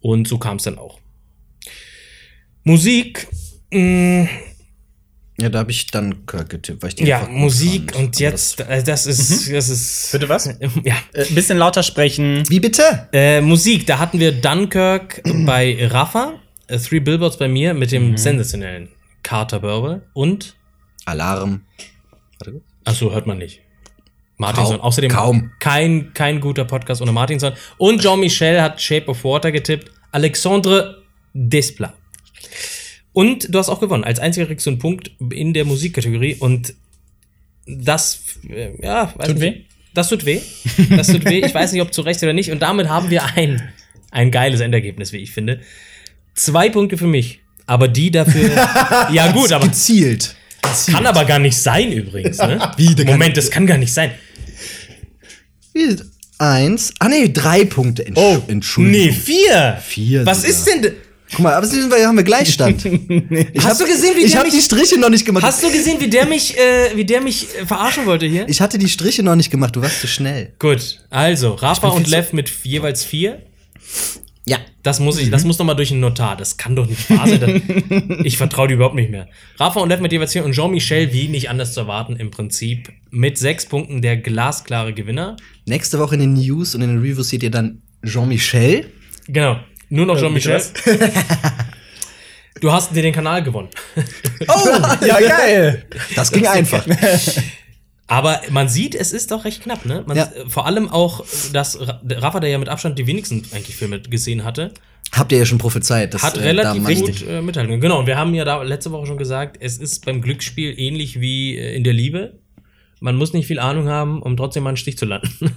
Und so kam es dann auch. Musik, mh, Ja, da habe ich dann Kirk getippt, weil ich den ja, Musik fand. und jetzt, äh, das ist, das ist. Bitte was? Ja. Äh, bisschen lauter sprechen. Das, wie bitte? Äh, Musik, da hatten wir Dunkirk bei Rafa, äh, Three Billboards bei mir mit dem sensationellen Carter Burwell und, Alarm. Warte achso, hört man nicht. Martinson. Kaum. Außerdem Kaum. Kein, kein guter Podcast ohne Martinson. Und Jean-Michel hat Shape of Water getippt. Alexandre Desplat. Und du hast auch gewonnen. Als einziger kriegst du einen Punkt in der Musikkategorie. Und das, äh, ja, weiß Tut nicht. weh? Das tut weh. Das tut weh. Ich weiß nicht, ob zu Recht oder nicht. Und damit haben wir ein, ein geiles Endergebnis, wie ich finde. Zwei Punkte für mich. Aber die dafür. ja, gut, aber Gezielt. kann aber gar nicht sein übrigens. Ne? Wie, kann- Moment, das kann gar nicht sein. Eins. Ah, nee, drei Punkte. Entsch oh, Entschuldigung. Nee, vier. Vier Was sogar. ist denn. Guck mal, aber sind wir, haben wir Gleichstand. Ich Hast du gesehen, wie Ich der habe mich- die Striche noch nicht gemacht. Hast du gesehen, wie der mich, äh, wie der mich äh, verarschen wollte hier? ich hatte die Striche noch nicht gemacht. Du warst zu schnell. Gut, also Rafa und Lev mit jeweils vier. Ja. Das muss ich, das muss noch mal durch ein Notar. Das kann doch nicht wahr sein. Ich vertraue dir überhaupt nicht mehr. Rafa und Lev mit jeweils vier und Jean-Michel, wie nicht anders zu erwarten, im Prinzip mit sechs Punkten der glasklare Gewinner. Nächste Woche in den News und in den Reviews seht ihr dann Jean-Michel. Genau. Nur noch Jean-Michel. bitte Du hast dir den Kanal gewonnen. Oh, Ja, geil. Das ging einfach. Aber man sieht, es ist doch recht knapp, ne? Man, Ja. äh, Vor allem auch, dass Rafa, der ja mit Abstand die wenigsten eigentlich Filme gesehen hatte, Habt ihr ja schon prophezeit. Das, hat äh, relativ da man- gut äh, mithalten. Genau, und wir haben ja da letzte Woche schon gesagt, es ist beim Glücksspiel ähnlich wie äh, in der Liebe. Man muss nicht viel Ahnung haben, um trotzdem mal einen Stich zu landen.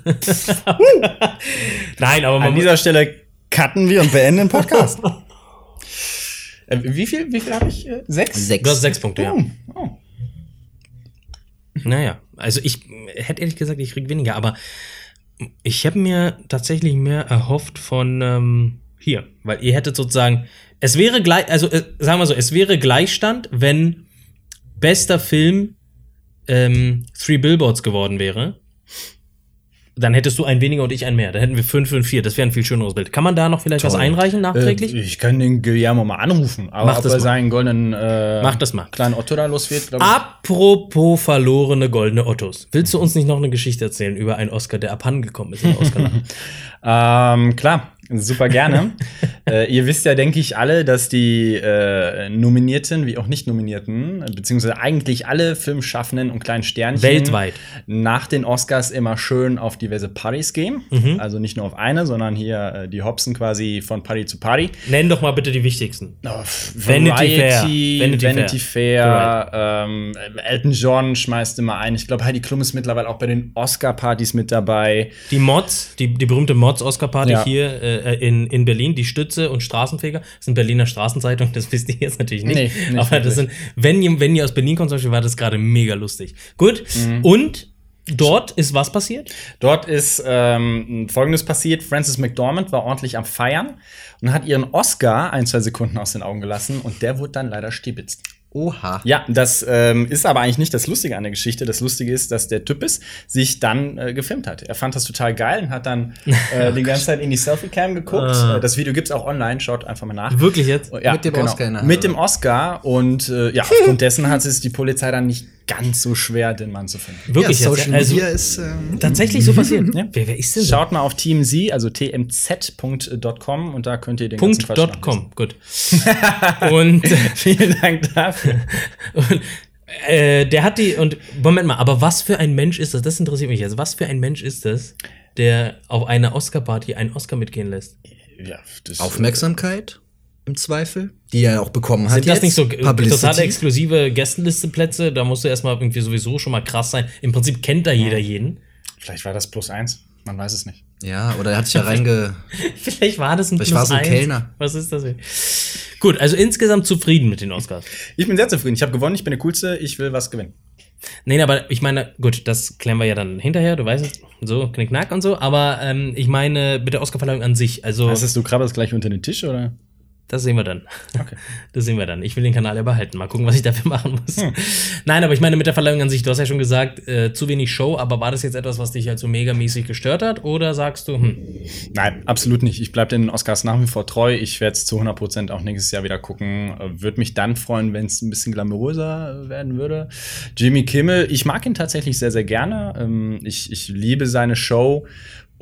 Nein, aber man An dieser Stelle cutten wir und beenden den Podcast. äh, wie viel, wie viel habe ich? Äh, sechs? Sechs. du hast sechs Punkte, ja. Oh, oh. Naja, also ich hätte ehrlich gesagt, ich krieg weniger, aber ich habe mir tatsächlich mehr erhofft von ähm, hier, weil ihr hättet sozusagen, es wäre gleich, also äh, sagen wir so, es wäre Gleichstand, wenn bester Film ähm, Three Billboards geworden wäre. Dann hättest du ein weniger und ich ein mehr. Dann hätten wir fünf und vier. Das wäre ein viel schöneres Bild. Kann man da noch vielleicht was Toll. einreichen nachträglich? Äh, ich kann den Guillermo mal anrufen, aber Mach ob das er mal. seinen goldenen äh, Mach das mal. kleinen Otto da los wird, glaube ich. Apropos verlorene goldene Ottos. Willst du uns nicht noch eine Geschichte erzählen über einen Oscar, der abhandengekommen ist in der Oscar? Ähm, klar, super gerne. äh, ihr wisst ja, denke ich, alle, dass die äh, Nominierten wie auch Nicht-Nominierten, beziehungsweise eigentlich alle Filmschaffenden und kleinen Sternchen Weltweit. nach den Oscars immer schön auf diverse Partys gehen. Mhm. Also nicht nur auf eine, sondern hier äh, die hopsen quasi von Party zu Party. Nenn doch mal bitte die wichtigsten. Oh, Vanity Fair. Vanity, Vanity Vanity, Fair. Fair. Ähm, Elton John schmeißt immer ein. Ich glaube, Heidi Klum ist mittlerweile auch bei den Oscar-Partys mit dabei. Die Mods, die, die berühmte Mods-Oscar-Party Ja. hier äh, in, in Berlin, die Stütze und Straßenfeger, das sind Berliner Straßenzeitung, das wisst ihr jetzt natürlich nicht. Nee, nicht aber das sind, wenn ihr, wenn ihr aus Berlin kommt, zum Beispiel, war das gerade mega lustig. Gut. Mhm. Und dort ist was passiert? Dort ist ähm, Folgendes passiert. Frances McDormand war ordentlich am Feiern und hat ihren Oscar ein, zwei Sekunden aus den Augen gelassen und der wurde dann leider stibitzt. Oha. Ja, das ähm, ist aber eigentlich nicht das Lustige an der Geschichte. Das Lustige ist, dass der Typ ist, sich dann äh, gefilmt hat. Er fand das total geil und hat dann äh, die ganze Zeit in die Selfie-Cam geguckt. Ah. Äh, Das Video gibt's auch online, schaut einfach mal nach. Wirklich jetzt? Ja, Mit dem Oscar der Hand, Mit dem? Oscar und äh, ja, aufgrund dessen hat es die Polizei dann nicht ganz so schwer, den Mann zu finden. Wirklich ja, jetzt? Social Also, Media ist. Ähm, tatsächlich so passiert. Ja. Wer, wer ist denn so? Schaut mal auf TMZ, also tmz.com und da könnt ihr den Punkt ganzen Quatsch dot com. Gut. und nachlesen. Vielen Dank dafür. Und, äh, der hat die, und Moment mal, aber was für ein Mensch ist das? Das interessiert mich jetzt. Was für ein Mensch ist das, der auf einer Oscar-Party einen Oscar mitgehen lässt? Ja, das Aufmerksamkeit im Zweifel, die er auch bekommen hat. Sind das jetzt. nicht so Publicity. total exklusive Gästenlisteplätze? Da musst du erstmal irgendwie sowieso schon mal krass sein. Im Prinzip kennt da jeder jeden. Vielleicht war das plus eins. Man weiß es nicht. Ja, oder er hat sich ja reinge. Vielleicht war das ein Vielleicht Plus war so ein eins. Kellner. Was ist das? denn? Gut, also insgesamt zufrieden mit den Oscars. Ich bin sehr zufrieden. Ich habe gewonnen. Ich bin der Coolste. Ich will was gewinnen. Nein, aber ich meine, gut, das klären wir ja dann hinterher, du weißt es, so, knickknack und so, aber ähm, ich meine mit der Oscarverleihung an sich, also Heißt das, du krabbelst gleich unter den Tisch, oder? Das sehen wir dann. Okay. Das sehen wir dann. Ich will den Kanal ja behalten. Mal gucken, was ich dafür machen muss. Hm. Nein, aber ich meine mit der Verleihung an sich, du hast ja schon gesagt, äh, zu wenig Show, aber war das jetzt etwas, was dich halt so megamäßig gestört hat? Oder sagst du, hm, Nein, absolut nicht. Ich bleibe den Oscars nach wie vor treu. Ich werde es zu 100% auch nächstes Jahr wieder gucken. Äh, Würde mich dann freuen, wenn es ein bisschen glamouröser werden würde. Jimmy Kimmel, ich mag ihn tatsächlich sehr, sehr gerne. Ähm, ich, ich liebe seine Show.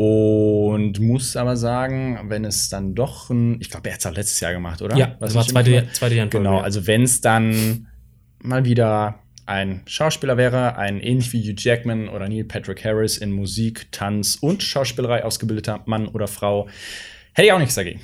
Und muss aber sagen, wenn es dann doch ein, ich glaube, er hat es auch letztes Jahr gemacht, oder? Ja, das war zweite Jahr- zweite Jahr Genau, ja. also wenn es dann mal wieder ein Schauspieler wäre, ein ähnlich wie Hugh Jackman oder Neil Patrick Harris in Musik, Tanz und Schauspielerei ausgebildeter Mann oder Frau, hätte ich auch nichts dagegen.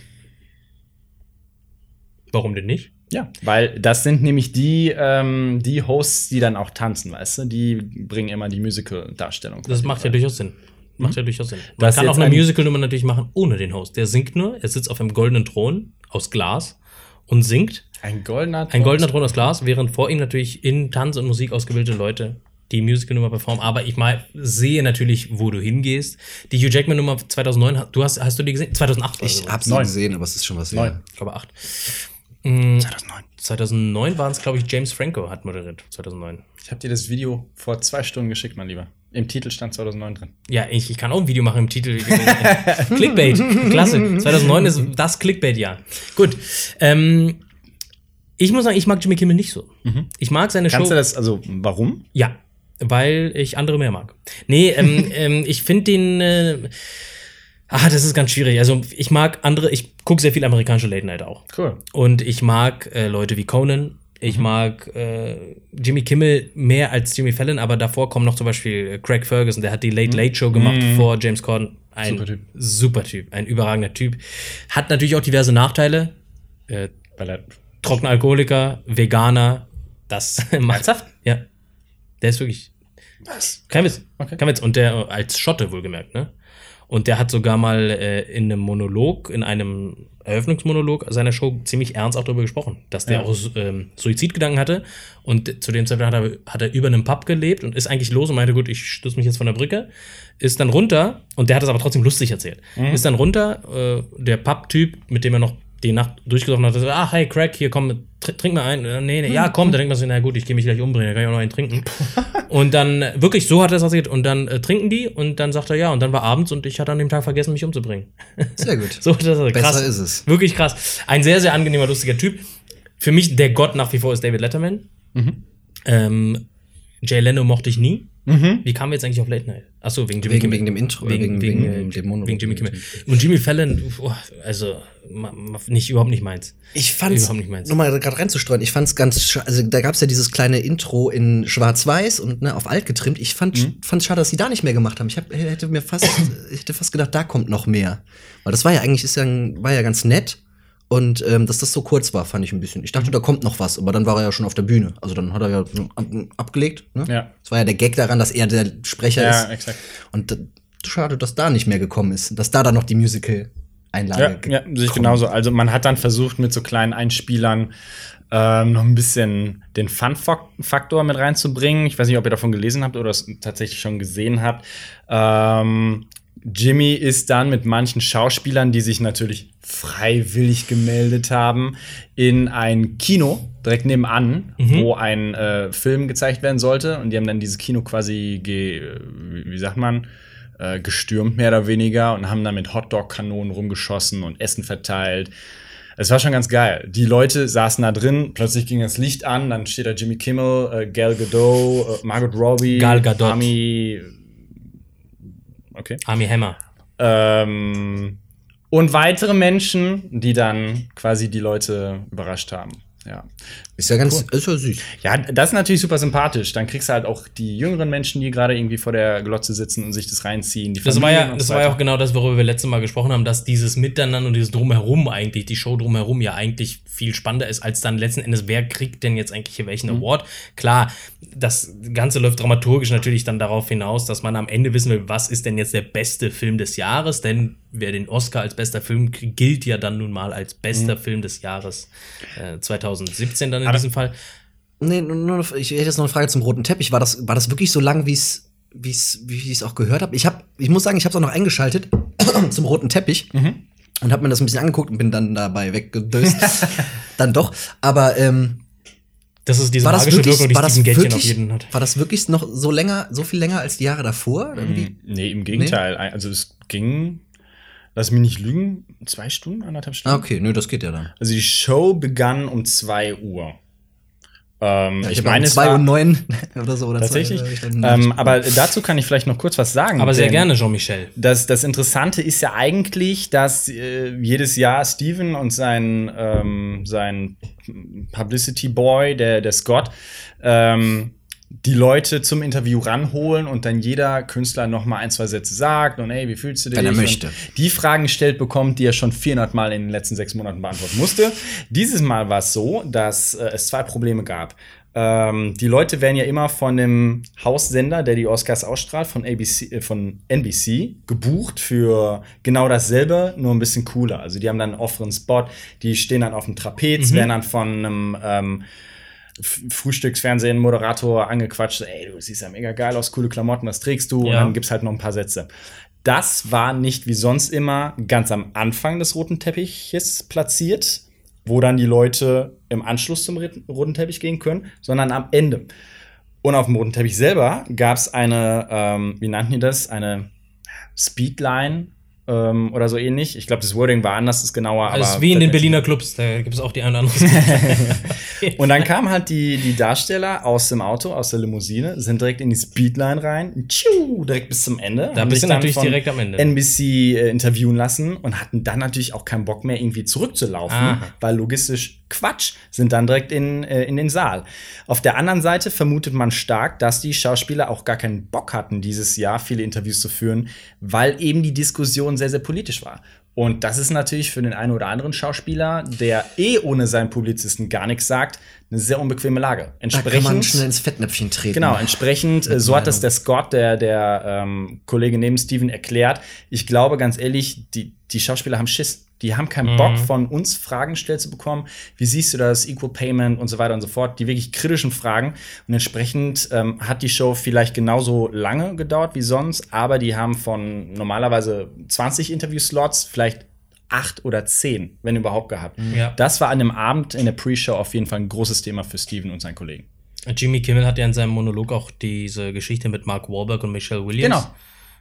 Warum denn nicht? Ja, weil das sind nämlich die, ähm, die Hosts, die dann auch tanzen, weißt du? Die bringen immer die Musical-Darstellung. Das macht ja durchaus Sinn. Macht ja durchaus Sinn. Man Das kann auch eine ein- Musical-Nummer natürlich machen ohne den Host. Der singt nur, er sitzt auf einem goldenen Thron aus Glas und singt. Ein goldener Ein goldener Thron aus Glas, während vor ihm natürlich in Tanz und Musik ausgebildete Leute die Musical-Nummer performen. Aber ich mal sehe natürlich, wo du hingehst. Die Hugh Jackman-Nummer 2009, du hast, hast du die gesehen? 2008 oder Ich so. hab sie Neun. gesehen, aber es ist schon was Neun. her. Ich glaube 8. 2009. 2009 waren es, glaube ich, James Franco hat moderiert. 2009. Ich habe dir das Video vor zwei Stunden geschickt, mein Lieber. Im Titel stand 2009 drin. Ja, ich, ich kann auch ein Video machen im Titel. Clickbait, klasse. 2009 ist das Clickbait-Jahr. Gut. Ähm, ich muss sagen, ich mag Jimmy Kimmel nicht so. Ich mag seine Kannst Show. du das, also, warum? Ja, weil ich andere mehr mag. Nee, ähm, ähm, ich finde den. Äh, ah, das ist ganz schwierig. Also, ich mag andere. Ich gucke sehr viel amerikanische Late Night auch. Cool. Und ich mag äh, Leute wie Conan. Ich mag äh, Jimmy Kimmel mehr als Jimmy Fallon, aber davor kommen noch zum Beispiel äh, Craig Ferguson, der hat die Late Late Show gemacht vor James Corden. Ein Super Typ. super Typ, ein überragender Typ. Hat natürlich auch diverse Nachteile. Äh, er trockener Alkoholiker, Veganer, das macht Ja. Der ist wirklich. Was? Kein Witz. Okay. Kein Witz. Und der als Schotte wohlgemerkt, ne? Und der hat sogar mal äh, in einem Monolog, in einem Eröffnungsmonolog seiner Show ziemlich ernst auch darüber gesprochen, dass der Ja. auch ähm, Suizidgedanken hatte. Und zu dem Zeitpunkt hat er, hat er über einem Pub gelebt und ist eigentlich los und meinte, gut, ich stürze mich jetzt von der Brücke. Ist dann runter und der hat es aber trotzdem lustig erzählt. Ist dann runter, äh, der Pub-Typ, mit dem er noch die Nacht durchgesoffen hat, sagt, ach, hey, Crack, hier, komm, tr trink mal ein. Äh, Nee, nee, ja, komm, da denkt man sich, na gut, ich gehe mich gleich umbringen, da kann ich auch noch einen trinken. und dann, äh, wirklich, so hat er es erzählt. Und dann äh, trinken die und dann sagt er, ja, und dann war abends und ich hatte an dem Tag vergessen, mich umzubringen. Sehr gut. so hat er das krass. Besser ist es. Wirklich krass. Ein sehr, sehr angenehmer, lustiger Typ. Für mich der Gott nach wie vor ist David Letterman. Ähm, Jay Leno mochte ich nie. Wie kamen wir jetzt eigentlich auf Late Night? Achso, wegen Jimmy Wegen- Kimmel. wegen dem Intro, Wegen, wegen- wegen, wegen äh, dem Monolog. wegen Jimmy Kimmel. Und Jimmy Fallon, oh, also nicht, überhaupt nicht meins. Ich fand's, Überhaupt nicht meins. nur mal gerade reinzustreuen, ich fand's ganz, also da gab's ja dieses kleine Intro in schwarz-weiß und ne, auf alt getrimmt. Ich fand, Mhm. fand's schade, dass sie da nicht mehr gemacht haben. Ich hab, hätte mir fast, ich hätte fast gedacht, da kommt noch mehr. Weil das war ja eigentlich, ist ja, war ja ganz nett. Und ähm, dass das so kurz war, fand ich ein bisschen. Ich dachte, da kommt noch was, aber dann war er ja schon auf der Bühne. Also dann hat er ja abgelegt. Ne? Ja. Das war ja der Gag daran, dass er der Sprecher Ja, ist. exakt. Und schade, dass da nicht mehr gekommen ist. Dass da dann noch die Musical-Einlage Ja, ja, sehe ich genauso. Also man hat dann versucht, mit so kleinen Einspielern ähm, noch ein bisschen den Fun-Faktor mit reinzubringen. Ich weiß nicht, ob ihr davon gelesen habt oder es tatsächlich schon gesehen habt. Ähm, Jimmy ist dann mit manchen Schauspielern, die sich natürlich freiwillig gemeldet haben, in ein Kino direkt nebenan, wo ein äh, Film gezeigt werden sollte. Und die haben dann dieses Kino quasi, wie sagt man, äh, gestürmt, mehr oder weniger, und haben dann mit Hotdog-Kanonen rumgeschossen und Essen verteilt. Es war schon ganz geil. Die Leute saßen da drin, plötzlich ging das Licht an, dann steht da Jimmy Kimmel, äh, Gal Gadot, äh, Margot Robbie, Gal Gadot. Ami, okay. Army Hammer. Ähm, und weitere Menschen, die dann quasi die Leute überrascht haben. Ja. Ist ja ganz, ist ja süß. Ja, das ist natürlich super sympathisch. Dann kriegst du halt auch die jüngeren Menschen, die gerade irgendwie vor der Glotze sitzen und sich das reinziehen. Die Das war ja, das so war ja auch genau das, worüber wir letztes Mal gesprochen haben, dass dieses Miteinander und dieses Drumherum eigentlich, die Show drumherum ja eigentlich viel spannender ist, als dann letzten Endes, wer kriegt denn jetzt eigentlich hier welchen Award? Klar, das Ganze läuft dramaturgisch natürlich dann darauf hinaus, dass man am Ende wissen will, was ist denn jetzt der beste Film des Jahres, denn wer den Oscar als bester Film kriegt, gilt ja dann nun mal als bester Film des Jahres äh, 2017 dann in diesem Fall. Nee, nur, ich hätte jetzt noch eine Frage zum roten Teppich. War das, war das wirklich so lang, wie es wie es wie ich es auch gehört habe? Ich habe ich muss sagen, ich habe es auch noch eingeschaltet zum roten Teppich und habe mir das ein bisschen angeguckt und bin dann dabei weggedöst. dann doch, aber ähm, Das ist diese war das magische wirklich Wirkung, die war das Steven Gätchen auf wirklich jeden hat. war das wirklich noch so länger so viel länger als die Jahre davor irgendwie? Nee, im Gegenteil. Also es ging, lass mich nicht lügen, zwei Stunden, anderthalb Stunden. Ah, okay, nö, das geht ja dann. Also die Show begann um 2 Uhr. Ähm, Ja, ich hab meine, um es zwei war und neun oder so oder tatsächlich. Zwei, ich Ähm, aber dazu kann ich vielleicht noch kurz was sagen. Aber sehr gerne, Jean-Michel. Das, das Interessante ist ja eigentlich, dass äh, jedes Jahr Steven und sein, ähm, sein Publicity Boy, der, der Scott, ähm, die Leute zum Interview ranholen und dann jeder Künstler noch mal ein, zwei Sätze sagt und hey, wie fühlst du dich? Wenn er Und möchte. Die Fragen gestellt bekommt, die er schon 400 Mal in den letzten sechs Monaten beantworten musste. Dieses Mal war es so, dass äh, es zwei Probleme gab. Ähm, die Leute werden ja immer von dem Haussender, der die Oscars ausstrahlt, von ABC, äh, von NBC, gebucht für genau dasselbe, nur ein bisschen cooler. Also die haben dann einen offenen Spot, die stehen dann auf dem Trapez, werden dann von einem ähm, F- Frühstücksfernsehen Moderator angequatscht, ey, du siehst ja mega geil aus, coole Klamotten, was trägst du? Und Ja. dann gibt's halt noch ein paar Sätze. Das war nicht wie sonst immer ganz am Anfang des roten Teppiches platziert, wo dann die Leute im Anschluss zum roten Teppich gehen können, sondern am Ende. Und auf dem roten Teppich selber gab's eine, ähm, wie nannten die das? Eine Speedline ähm, oder so ähnlich. Ich glaube, das Wording war anders, das ist genauer. Also aber ist wie in den Berliner Clubs, da gibt es auch die eine oder andere. und dann kamen halt die, die Darsteller aus dem Auto, aus der Limousine, sind direkt in die Speedline rein, tschiu, direkt bis zum Ende. Da bist du natürlich direkt am Ende. NBC äh, interviewen lassen und hatten dann natürlich auch keinen Bock mehr, irgendwie zurückzulaufen, Aha. weil logistisch Quatsch, sind dann direkt in, äh, in den Saal. Auf der anderen Seite vermutet man stark, dass die Schauspieler auch gar keinen Bock hatten, dieses Jahr viele Interviews zu führen, weil eben die Diskussion sehr, sehr politisch war. Und das ist natürlich für den einen oder anderen Schauspieler, der eh ohne seinen Publizisten gar nichts sagt, eine sehr unbequeme Lage. Da kann man schnell ins Fettnäpfchen treten. Genau, entsprechend, äh, so hat das der Scott, der, der ähm, Kollege neben Steven, erklärt. Ich glaube, ganz ehrlich, die, die Schauspieler haben Schiss. Die haben keinen Bock, von uns Fragen gestellt zu bekommen. Wie siehst du das? Equal Payment und so weiter und so fort. Die wirklich kritischen Fragen. Und entsprechend ähm, hat die Show vielleicht genauso lange gedauert wie sonst, aber die haben von normalerweise 20 Interview-Slots vielleicht acht oder zehn, wenn überhaupt gehabt. Ja. Das war an dem Abend in der Pre-Show auf jeden Fall ein großes Thema für Steven und seinen Kollegen. Jimmy Kimmel hat ja in seinem Monolog auch diese Geschichte mit Mark Wahlberg und Michelle Williams Genau.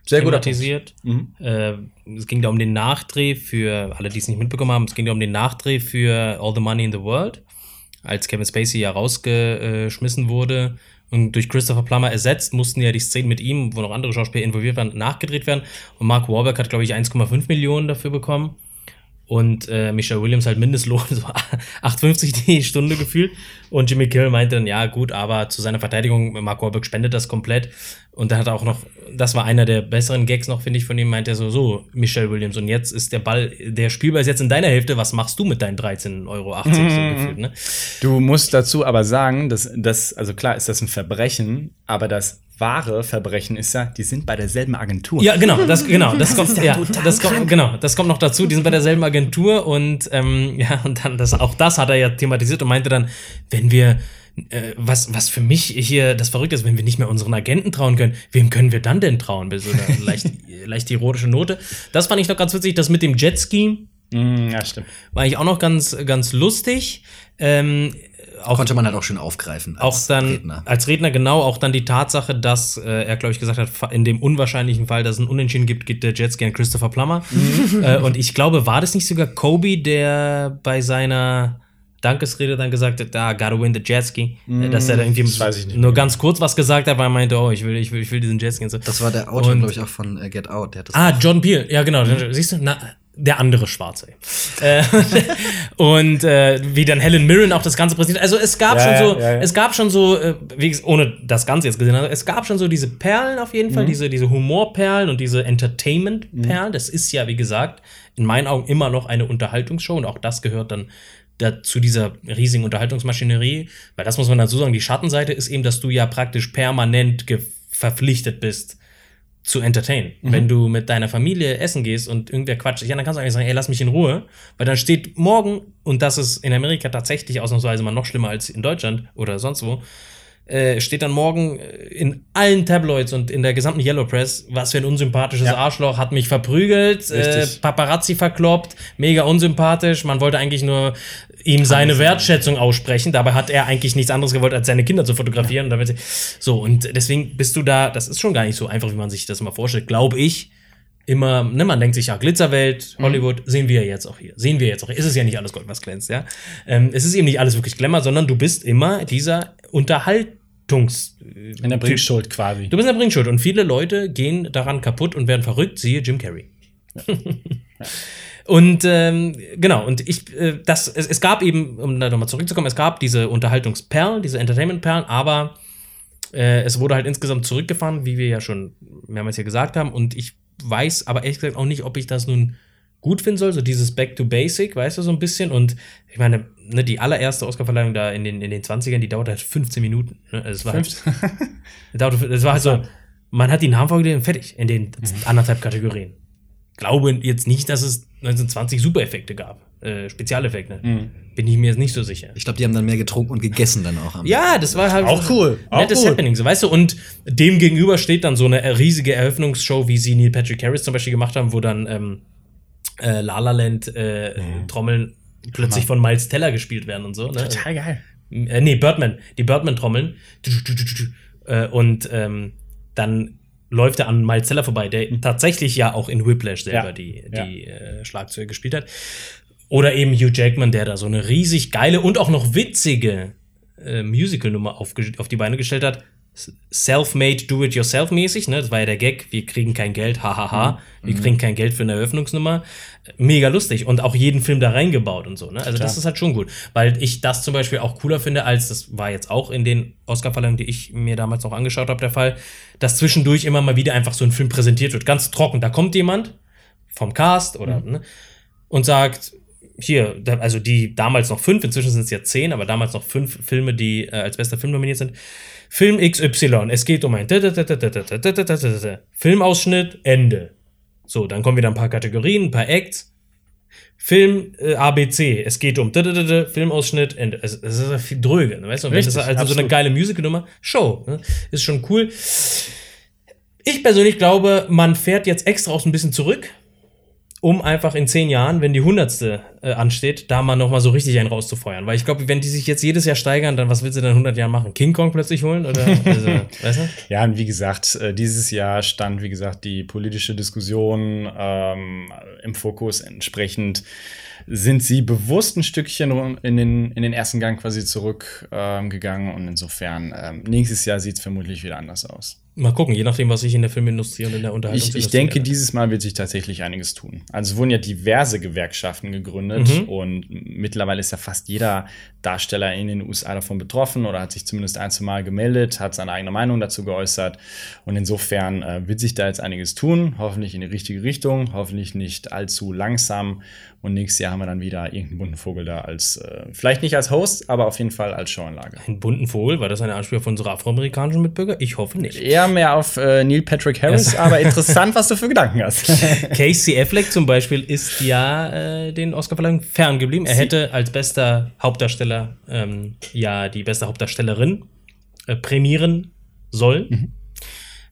Sehr thematisiert. Äh, es ging da um den Nachdreh für alle, die es nicht mitbekommen haben. Es ging da um den Nachdreh für All the Money in the World, als Kevin Spacey ja rausgeschmissen wurde und durch Christopher Plummer ersetzt, mussten ja die Szenen mit ihm, wo noch andere Schauspieler involviert waren, nachgedreht werden. Und Mark Wahlberg hat, glaube ich, 1,5 Millionen dafür bekommen. Und äh, Michelle Williams halt Mindestlohn, so 8,50 die Stunde gefühlt. Und Jimmy Kimmel meinte dann, ja gut, aber zu seiner Verteidigung, Mark Wahlberg spendet das komplett. Und dann hat er auch noch, das war einer der besseren Gags noch, finde ich, von ihm, meinte er so, so, Michelle Williams, und jetzt ist der Ball, der Spielball ist jetzt in deiner Hälfte, was machst du mit deinen 13,80 Euro so gefühlt, ne? Du musst dazu aber sagen, dass das, also klar ist das ein Verbrechen, aber das wahre Verbrechen ist ja, die sind bei derselben Agentur. Ja, genau, das, genau, das, kommt, ja, das kommt, genau, das kommt noch dazu. Die sind bei derselben Agentur und ähm, ja, und dann das, auch das hat er ja thematisiert und meinte dann, wenn wir äh, was, was für mich hier das Verrückte ist, wenn wir nicht mehr unseren Agenten trauen können, wem können wir dann denn trauen? Bis so eine leicht, leicht ironische Note. Das fand ich noch ganz witzig, das mit dem Jetski Mm, ja stimmt. war eigentlich auch noch ganz, ganz lustig. Ähm, auch Konnte man halt auch schön aufgreifen. auch als dann Redner. als Redner genau auch dann die Tatsache, dass äh, er glaube ich gesagt hat, in dem unwahrscheinlichen Fall, dass es ein Unentschieden gibt, gibt der Jets gern Christopher Plummer. Mhm. äh, und ich glaube, war das nicht sogar Kobe, der bei seiner Dankesrede dann gesagt hat, da gotta win the Jetski, äh, dass er da irgendwie Mhm. ich nicht nur mehr. ganz kurz was gesagt hat, weil er meinte, oh, ich will, ich will, ich will diesen Jetski und so. Das war der Autor, glaube ich, auch von äh, Get Out. Der hat das Ah, John Peel, ja genau. Siehst du, na, der andere Schwarze. äh, und äh, wie dann Helen Mirren auch das Ganze präsentiert. Also es gab Ja, schon so, ja, ja. es gab schon so, äh, wie, ohne das Ganze jetzt gesehen, also es gab schon so diese Perlen auf jeden Mhm. Fall, diese, diese Humorperlen und diese Entertainment-Perlen. Das ist ja, wie gesagt, in meinen Augen immer noch eine Unterhaltungsshow und auch das gehört dann da, zu dieser riesigen Unterhaltungsmaschinerie. Weil das muss man dazu sagen, die Schattenseite ist eben, dass du ja praktisch permanent verpflichtet bist, zu entertainen. Wenn du mit deiner Familie essen gehst und irgendwer quatscht, ja, dann kannst du eigentlich sagen, ey, lass mich in Ruhe, weil dann steht morgen, und das ist in Amerika tatsächlich ausnahmsweise mal noch schlimmer als in Deutschland oder sonst wo, äh, steht dann morgen äh, in allen Tabloids und in der gesamten Yellow Press, was für ein unsympathisches Ja. Arschloch, hat mich verprügelt, äh. Paparazzi verkloppt, mega unsympathisch, man wollte eigentlich nur ihm seine Wertschätzung aussprechen, dabei hat er eigentlich nichts anderes gewollt, als seine Kinder zu fotografieren. Und damit, so, und deswegen bist du da, das ist schon gar nicht so einfach, wie man sich das immer vorstellt, glaube ich. Immer, ne, man denkt sich, ja, Glitzerwelt, Hollywood, sehen wir ja jetzt auch hier. Sehen wir jetzt auch hier. Ist es ja nicht alles Gold, was glänzt, ja. Ähm, es ist eben nicht alles wirklich Glamour, sondern du bist immer dieser Unterhaltungs. In der Bringschuld quasi. Du bist in der Bringschuld und viele Leute gehen daran kaputt und werden verrückt, siehe Jim Carrey. und ähm, genau, und ich, äh, das, es, es gab eben, um da nochmal zurückzukommen, es gab diese Unterhaltungsperlen, diese Entertainment-Perlen, aber Äh, es wurde halt insgesamt zurückgefahren, wie wir ja schon mehrmals hier gesagt haben. Und ich weiß aber ehrlich gesagt auch nicht, ob ich das nun gut finden soll, so dieses Back to Basic, weißt du, so ein bisschen. Und ich meine, ne, die allererste Oscarverleihung da in den, in den 20ern, die dauerte halt 15 Minuten. Ne? Also es war halt, dauerte, es war halt so, man hat die Namen vorgelesen und fertig in den anderthalb Kategorien. Glaube jetzt nicht, dass es 1920 Supereffekte gab, äh, Spezialeffekte. Bin ich mir jetzt nicht so sicher. Ich glaube, die haben dann mehr getrunken und gegessen dann auch. am Ja, das war halt Auch cool, auch Nettes cool. Happening, so weißt du. Und dem gegenüber steht dann so eine riesige Eröffnungsshow, wie sie Neil Patrick Harris zum Beispiel gemacht haben, wo dann ähm, äh, La La Land äh, Trommeln plötzlich von Miles Teller gespielt werden und so. Ne? Total geil. Äh, nee, Birdman. Die Birdman-Trommeln. Äh, und ähm, dann läuft er an Miles Teller vorbei, der tatsächlich ja auch in Whiplash selber Ja. die, Ja. die äh, Schlagzeuge gespielt hat. Oder eben Hugh Jackman, der da so eine riesig geile und auch noch witzige äh, Musical-Nummer aufge- auf die Beine gestellt hat. Self-made, do-it-yourself-mäßig, ne? Das war ja der Gag. Wir kriegen kein Geld, hahaha. Wir kriegen kein Geld für eine Eröffnungsnummer. Mega lustig. Und auch jeden Film da reingebaut und so, ne? Also, das ist halt schon gut. Weil ich das zum Beispiel auch cooler finde, als das war jetzt auch in den Oscar-Verleihungen, die ich mir damals noch angeschaut habe, der Fall, dass zwischendurch immer mal wieder einfach so ein Film präsentiert wird. Ganz trocken. Da kommt jemand vom Cast oder, ne? Und sagt, hier, also die damals noch fünf, inzwischen sind es ja zehn, aber damals noch fünf Filme, die äh, als bester Film nominiert sind. Film XY, es geht um ein Filmausschnitt, Ende. So, dann kommen wieder ein paar Kategorien, ein paar Acts. Film äh, ABC, es geht um Filmausschnitt, Ende. Es, es ist ja viel dröge, ne, weißt du? Richtig, das also so eine absolut. geile Musicalnummer, Show, ne? ist schon cool. Ich persönlich glaube, man fährt jetzt extra auch so ein bisschen zurück, um einfach in zehn Jahren, wenn die hundertste äh, ansteht, da mal noch mal so richtig einen rauszufeuern. Weil ich glaube, wenn die sich jetzt jedes Jahr steigern, dann was willst du denn in 100 Jahren machen? King Kong plötzlich holen? Oder, also, weißt du? Ja, und wie gesagt, äh, dieses Jahr stand, wie gesagt, die politische Diskussion ähm, im Fokus. Entsprechend sind sie bewusst ein Stückchen in den, in den ersten Gang quasi zurückgegangen. Ähm, und insofern, ähm, nächstes Jahr sieht es vermutlich wieder anders aus. Mal gucken, je nachdem, was sich in der Filmindustrie und in der Ich, Unterhaltungsindustrie ich denke, ändert. dieses Mal wird sich tatsächlich einiges tun. Also es wurden ja diverse Gewerkschaften gegründet Mhm. und mittlerweile ist ja fast jeder Darsteller in den USA davon betroffen oder hat sich zumindest ein, zwei Mal gemeldet, hat seine eigene Meinung dazu geäußert. Und insofern äh, wird sich da jetzt einiges tun, hoffentlich in die richtige Richtung, hoffentlich nicht allzu langsam. Und nächstes Jahr haben wir dann wieder irgendeinen bunten Vogel da als, äh, vielleicht nicht als Host, aber auf jeden Fall als Showanlage. Einen bunten Vogel, war das eine Anspielung auf unsere afroamerikanischen Mitbürger? Ich hoffe nicht. Eher mehr auf äh, Neil Patrick Harris, aber interessant, was du für Gedanken hast. Casey Affleck zum Beispiel ist ja äh, den Oscarverleihung ferngeblieben. Er hätte als bester Hauptdarsteller ähm, ja die beste Hauptdarstellerin äh, prämieren sollen.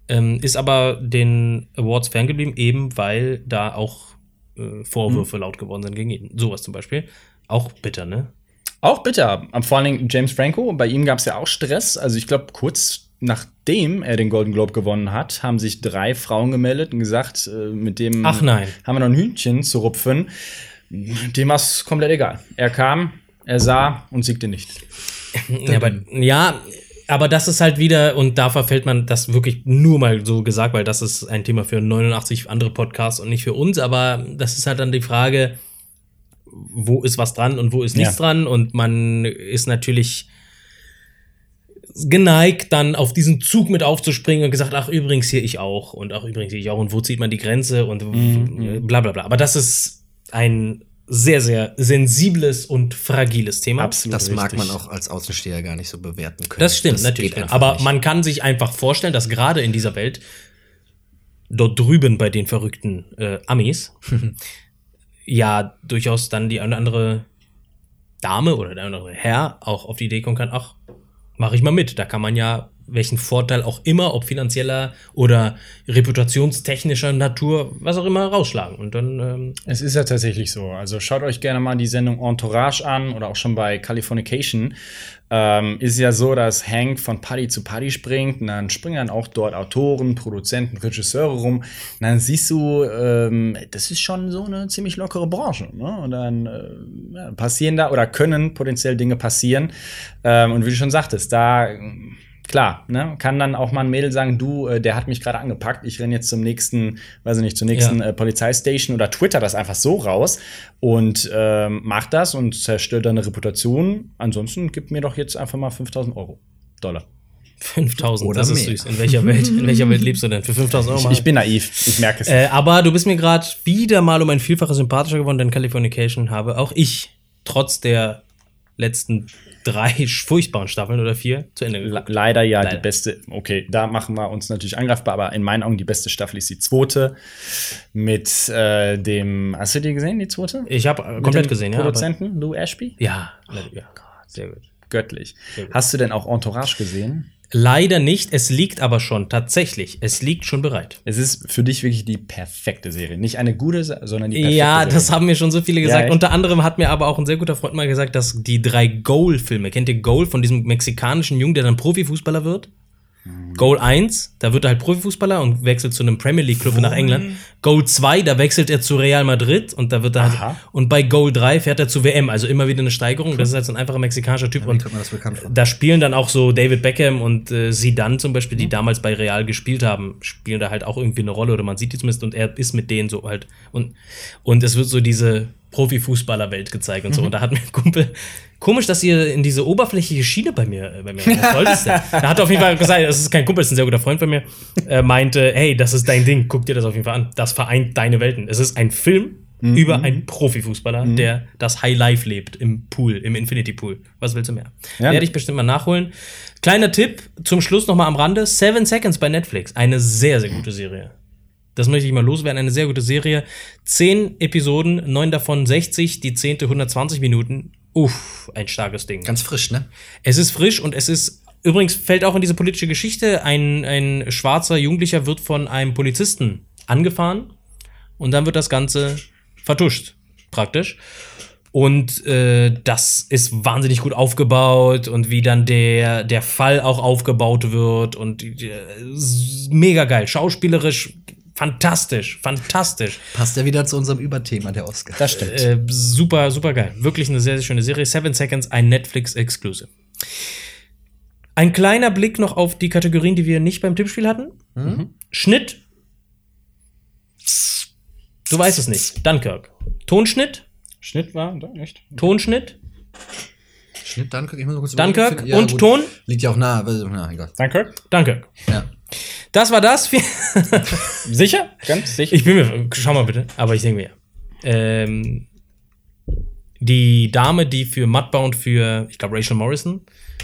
Ähm, ist aber den Awards ferngeblieben, eben weil da auch äh, Vorwürfe laut geworden sind gegen ihn. Sowas zum Beispiel. Auch bitter, ne? Auch bitter. Am- Vor allen Dingen James Franco, bei ihm gab es ja auch Stress. Also ich glaube, kurz nachdem er den Golden Globe gewonnen hat, haben sich drei Frauen gemeldet und gesagt, äh, mit dem Ach nein. haben wir noch ein Hühnchen zu rupfen. Dem war es komplett egal. Er kam, er sah und siegte nicht. Ja, aber, ja, aber das ist halt wieder, und da verfällt man das wirklich nur mal so gesagt, weil das ist ein Thema für 89 andere Podcasts und nicht für uns, aber das ist halt dann die Frage, wo ist was dran und wo ist nichts Ja. dran? Und man ist natürlich geneigt, dann auf diesen Zug mit aufzuspringen und gesagt, ach übrigens hier ich auch und ach übrigens hier ich auch. Und wo zieht man die Grenze? Und Mhm, bla bla bla. Aber das ist ein sehr, sehr sensibles und fragiles Thema. Absolut. Das mag richtig. man auch als Außensteher gar nicht so bewerten können. Das stimmt, natürlich. geht einfach Aber nicht. man kann sich einfach vorstellen, dass gerade in dieser Welt, dort drüben bei den verrückten äh, Amis, ja durchaus dann die eine oder andere Dame oder der andere Herr auch auf die Idee kommen kann, ach, mache ich mal mit. Da kann man ja welchen Vorteil auch immer, ob finanzieller oder reputationstechnischer Natur, was auch immer, rausschlagen. Und dann, ähm, Es ist ja tatsächlich so. Also schaut euch gerne mal die Sendung Entourage an oder auch schon bei Californication. Ähm, ist ja so, dass Hank von Party zu Party springt und dann springen dann auch dort Autoren, Produzenten, Regisseure rum. Und dann siehst du, ähm, das ist schon so eine ziemlich lockere Branche. Ne? Und dann äh, passieren da oder können potenziell Dinge passieren. Ähm, und wie du schon sagtest, da klar, ne, kann dann auch mal ein Mädel sagen, du, äh, der hat mich gerade angepackt, ich renne jetzt zum nächsten, weiß ich nicht, zur nächsten Ja. äh, Polizeistation oder twitter das einfach so raus und ähm, macht das und zerstört deine Reputation. Ansonsten gib mir doch jetzt einfach mal 5000 Euro. Dollar. 5000, Oder das ist mehr. süß. In welcher Welt, in welcher Welt lebst du denn? Für 5000 Euro Ich, mal? ich bin naiv, ich merke es. Äh, aber du bist mir gerade wieder mal um ein Vielfaches sympathischer geworden, denn Californication habe auch ich, trotz der letzten drei furchtbaren Staffeln oder vier, zu Ende geguckt. Leider ja Leider. die beste. Okay, da machen wir uns natürlich angreifbar, aber in meinen Augen die beste Staffel ist die zweite. Mit äh, dem. Hast du die gesehen, die zweite? Ich habe Mit komplett gesehen, ja. Produzenten, Lou Ashby? Ja, ja, sehr gut. Göttlich. Hast du denn auch Entourage gesehen? Leider nicht, es liegt aber schon, tatsächlich, es liegt schon bereit. Es ist für dich wirklich die perfekte Serie. Nicht eine gute, sondern die perfekte Ja, Serie. das haben mir schon so viele gesagt. echt? Unter anderem hat mir aber auch ein sehr guter Freund mal gesagt, dass die drei Goal-Filme, kennt ihr Goal von diesem mexikanischen Jungen, der dann Profifußballer wird? Mhm. Goal 1, da wird er halt Profifußballer und wechselt zu einem Premier League Club nach England. Goal 2, da wechselt er zu Real Madrid und da wird er halt, und bei Goal 3 fährt er zu WM, also immer wieder eine Steigerung. Das ist halt so ein einfacher mexikanischer Typ Wie und da spielen dann auch so David Beckham und äh, Zidane zum Beispiel, die damals bei Real gespielt haben, spielen da halt auch irgendwie eine Rolle oder man sieht die zumindest und er ist mit denen so halt und und es wird so diese Profifußballerwelt gezeigt und so und da hat mir ein Kumpel komisch, dass ihr in diese oberflächliche Schiene bei mir äh, bei mir was soll's denn? Da hat er auf jeden Fall gesagt, das ist kein Kumpel, das ist ein sehr guter Freund von mir, äh, meinte, hey, das ist dein Ding, guck dir das auf jeden Fall an. Das vereint deine Welten. Es ist ein Film über einen Profifußballer, der das High Life lebt im Pool, im Infinity Pool. Was willst du mehr? Ja. Werde ich bestimmt mal nachholen. Kleiner Tipp zum Schluss noch mal am Rande: Seven Seconds bei Netflix. Eine sehr, sehr gute Serie. Das möchte ich mal loswerden. Eine sehr gute Serie. Zehn Episoden, neun davon 60, die zehnte 120 Minuten. Uff, ein starkes Ding. Ganz frisch, ne? Es ist frisch und es ist übrigens fällt auch in diese politische Geschichte. Ein, ein schwarzer Jugendlicher wird von einem Polizisten angefahren und dann wird das Ganze vertuscht, praktisch. Und äh, das ist wahnsinnig gut aufgebaut und wie dann der, der Fall auch aufgebaut wird und äh, mega geil. Schauspielerisch fantastisch, fantastisch. Passt ja wieder zu unserem Überthema, der Oscar. Das stimmt. Äh, super, super geil. Wirklich eine sehr, sehr schöne Serie. Seven Seconds, ein Netflix-Exclusive. Ein kleiner Blick noch auf die Kategorien, die wir nicht beim Tippspiel hatten. Schnitt. Du weißt es nicht. Dunkirk. Tonschnitt. Schnitt war da echt. Tonschnitt. Schnitt Dunkirk, ich muss kurz Dunkirk. Ja, und gut. Ton. Liegt ja auch nah, na, egal. Danke. Dunkirk. Ja. Das war das. Sicher? Ganz sicher. Ich bin mir, schau mal bitte, aber ich denke mir, ähm, die Dame, die für Mudbound für, ich glaube, Rachel Morrison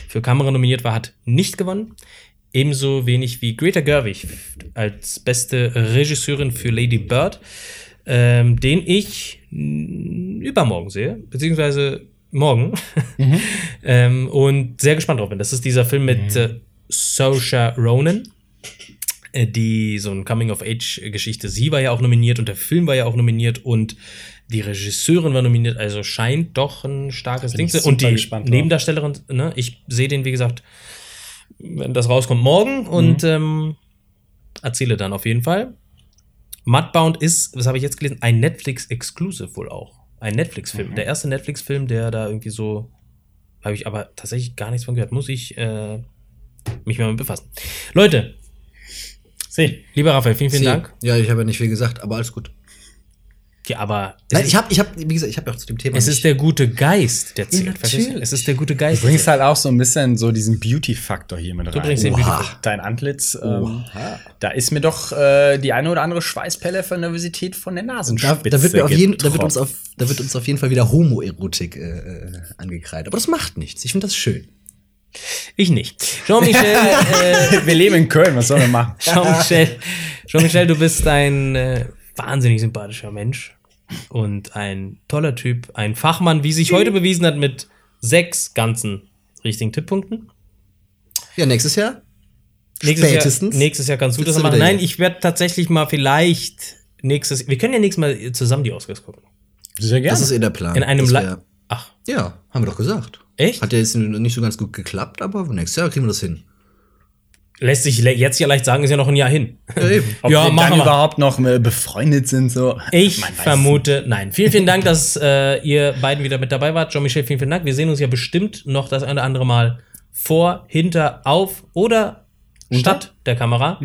für Kamera nominiert war, hat nicht gewonnen. Ebenso wenig wie Greta Gerwig als beste Regisseurin für Lady Bird, ähm, den ich übermorgen sehe, beziehungsweise morgen. ähm, und sehr gespannt drauf bin. Das ist dieser Film mit äh, Saoirse Ronan die so ein Coming-of-Age-Geschichte. Sie war ja auch nominiert und der Film war ja auch nominiert und die Regisseurin war nominiert. Also scheint doch ein starkes Ding zu sein. Und die gespannt. Nebendarstellerin, ne, ich sehe den, wie gesagt, wenn das rauskommt, morgen und Mhm. ähm, erzähle dann auf jeden Fall. Mudbound ist, was habe ich jetzt gelesen, ein Netflix-Exclusive wohl auch. Ein Mhm. Netflix-Film. Der erste Netflix-Film, der da irgendwie so, habe ich aber tatsächlich gar nichts von gehört. Muss ich äh, mich mal mit befassen. Leute, Sie. Lieber Raphael, vielen, vielen Sie- Dank. Ja, ich habe ja nicht viel gesagt, aber alles gut. Ja, aber es, Nein, ist, ich habe, ich hab, wie gesagt, ich habe ja auch zu dem Thema. es nicht- ist der gute Geist, der zählt. Ja, du? natürlich. Es ist der gute Geist. Du bringst halt auch so ein bisschen so diesen Beauty-Faktor hier mit rein. bringst den Oha. Beauty-Faktor. Dein Antlitz, ähm, da ist mir doch äh, die eine oder andere Schweißpelle von Nervosität von der da, Nasenspitze da wird mir auf jeden, da wird uns auf, da wird uns auf jeden Fall wieder Homoerotik äh, äh, angekreidet. Aber das macht nichts. Ich finde das schön. Ich nicht. Jean-Michel, äh, Wir leben in Köln, was sollen wir machen? Jean-Michel, Jean-Michel, du bist ein äh, wahnsinnig sympathischer Mensch und ein toller Typ, ein Fachmann, wie sich heute bewiesen hat mit sechs ganzen richtigen Tipppunkten. Ja, nächstes Jahr. Nächstes Spätestens. Jahr, nächstes Jahr kannst du das machen. Nein, ich werde tatsächlich mal vielleicht nächstes, wir können ja nächstes Mal zusammen die Oscars gucken. Sehr gerne. Das ist eh der Plan. In einem Das Li wär- Ach, Ja, haben wir doch gesagt. Echt? Hat ja jetzt nicht so ganz gut geklappt, aber nächstes Jahr kriegen wir das hin. Lässt sich jetzt ja leicht sagen, ist ja noch ein Jahr hin. Ja, eben. Ob Ja, wir machen dann wir. überhaupt noch befreundet sind, so. Ich vermute, nein. Vielen, vielen Dank, dass äh, ihr beiden wieder mit dabei wart. Jean-Michel, vielen, vielen Dank. Wir sehen uns ja bestimmt noch das eine oder andere Mal vor, hinter, auf oder statt der Kamera.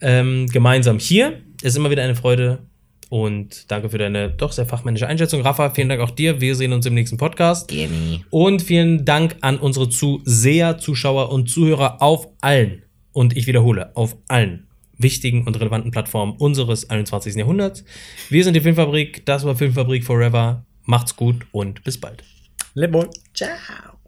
Ähm, gemeinsam hier. Ist immer wieder eine Freude. Und danke für deine doch sehr fachmännische Einschätzung. Rafa, vielen Dank auch dir. Wir sehen uns im nächsten Podcast. Gerne. Und vielen Dank an unsere Zuseher, Zuschauer und Zuhörer auf allen, und ich wiederhole, auf allen wichtigen und relevanten Plattformen unseres 21. Jahrhunderts. Wir sind die Filmfabrik, das war Filmfabrik Forever. Macht's gut und bis bald. Lebon. Ciao.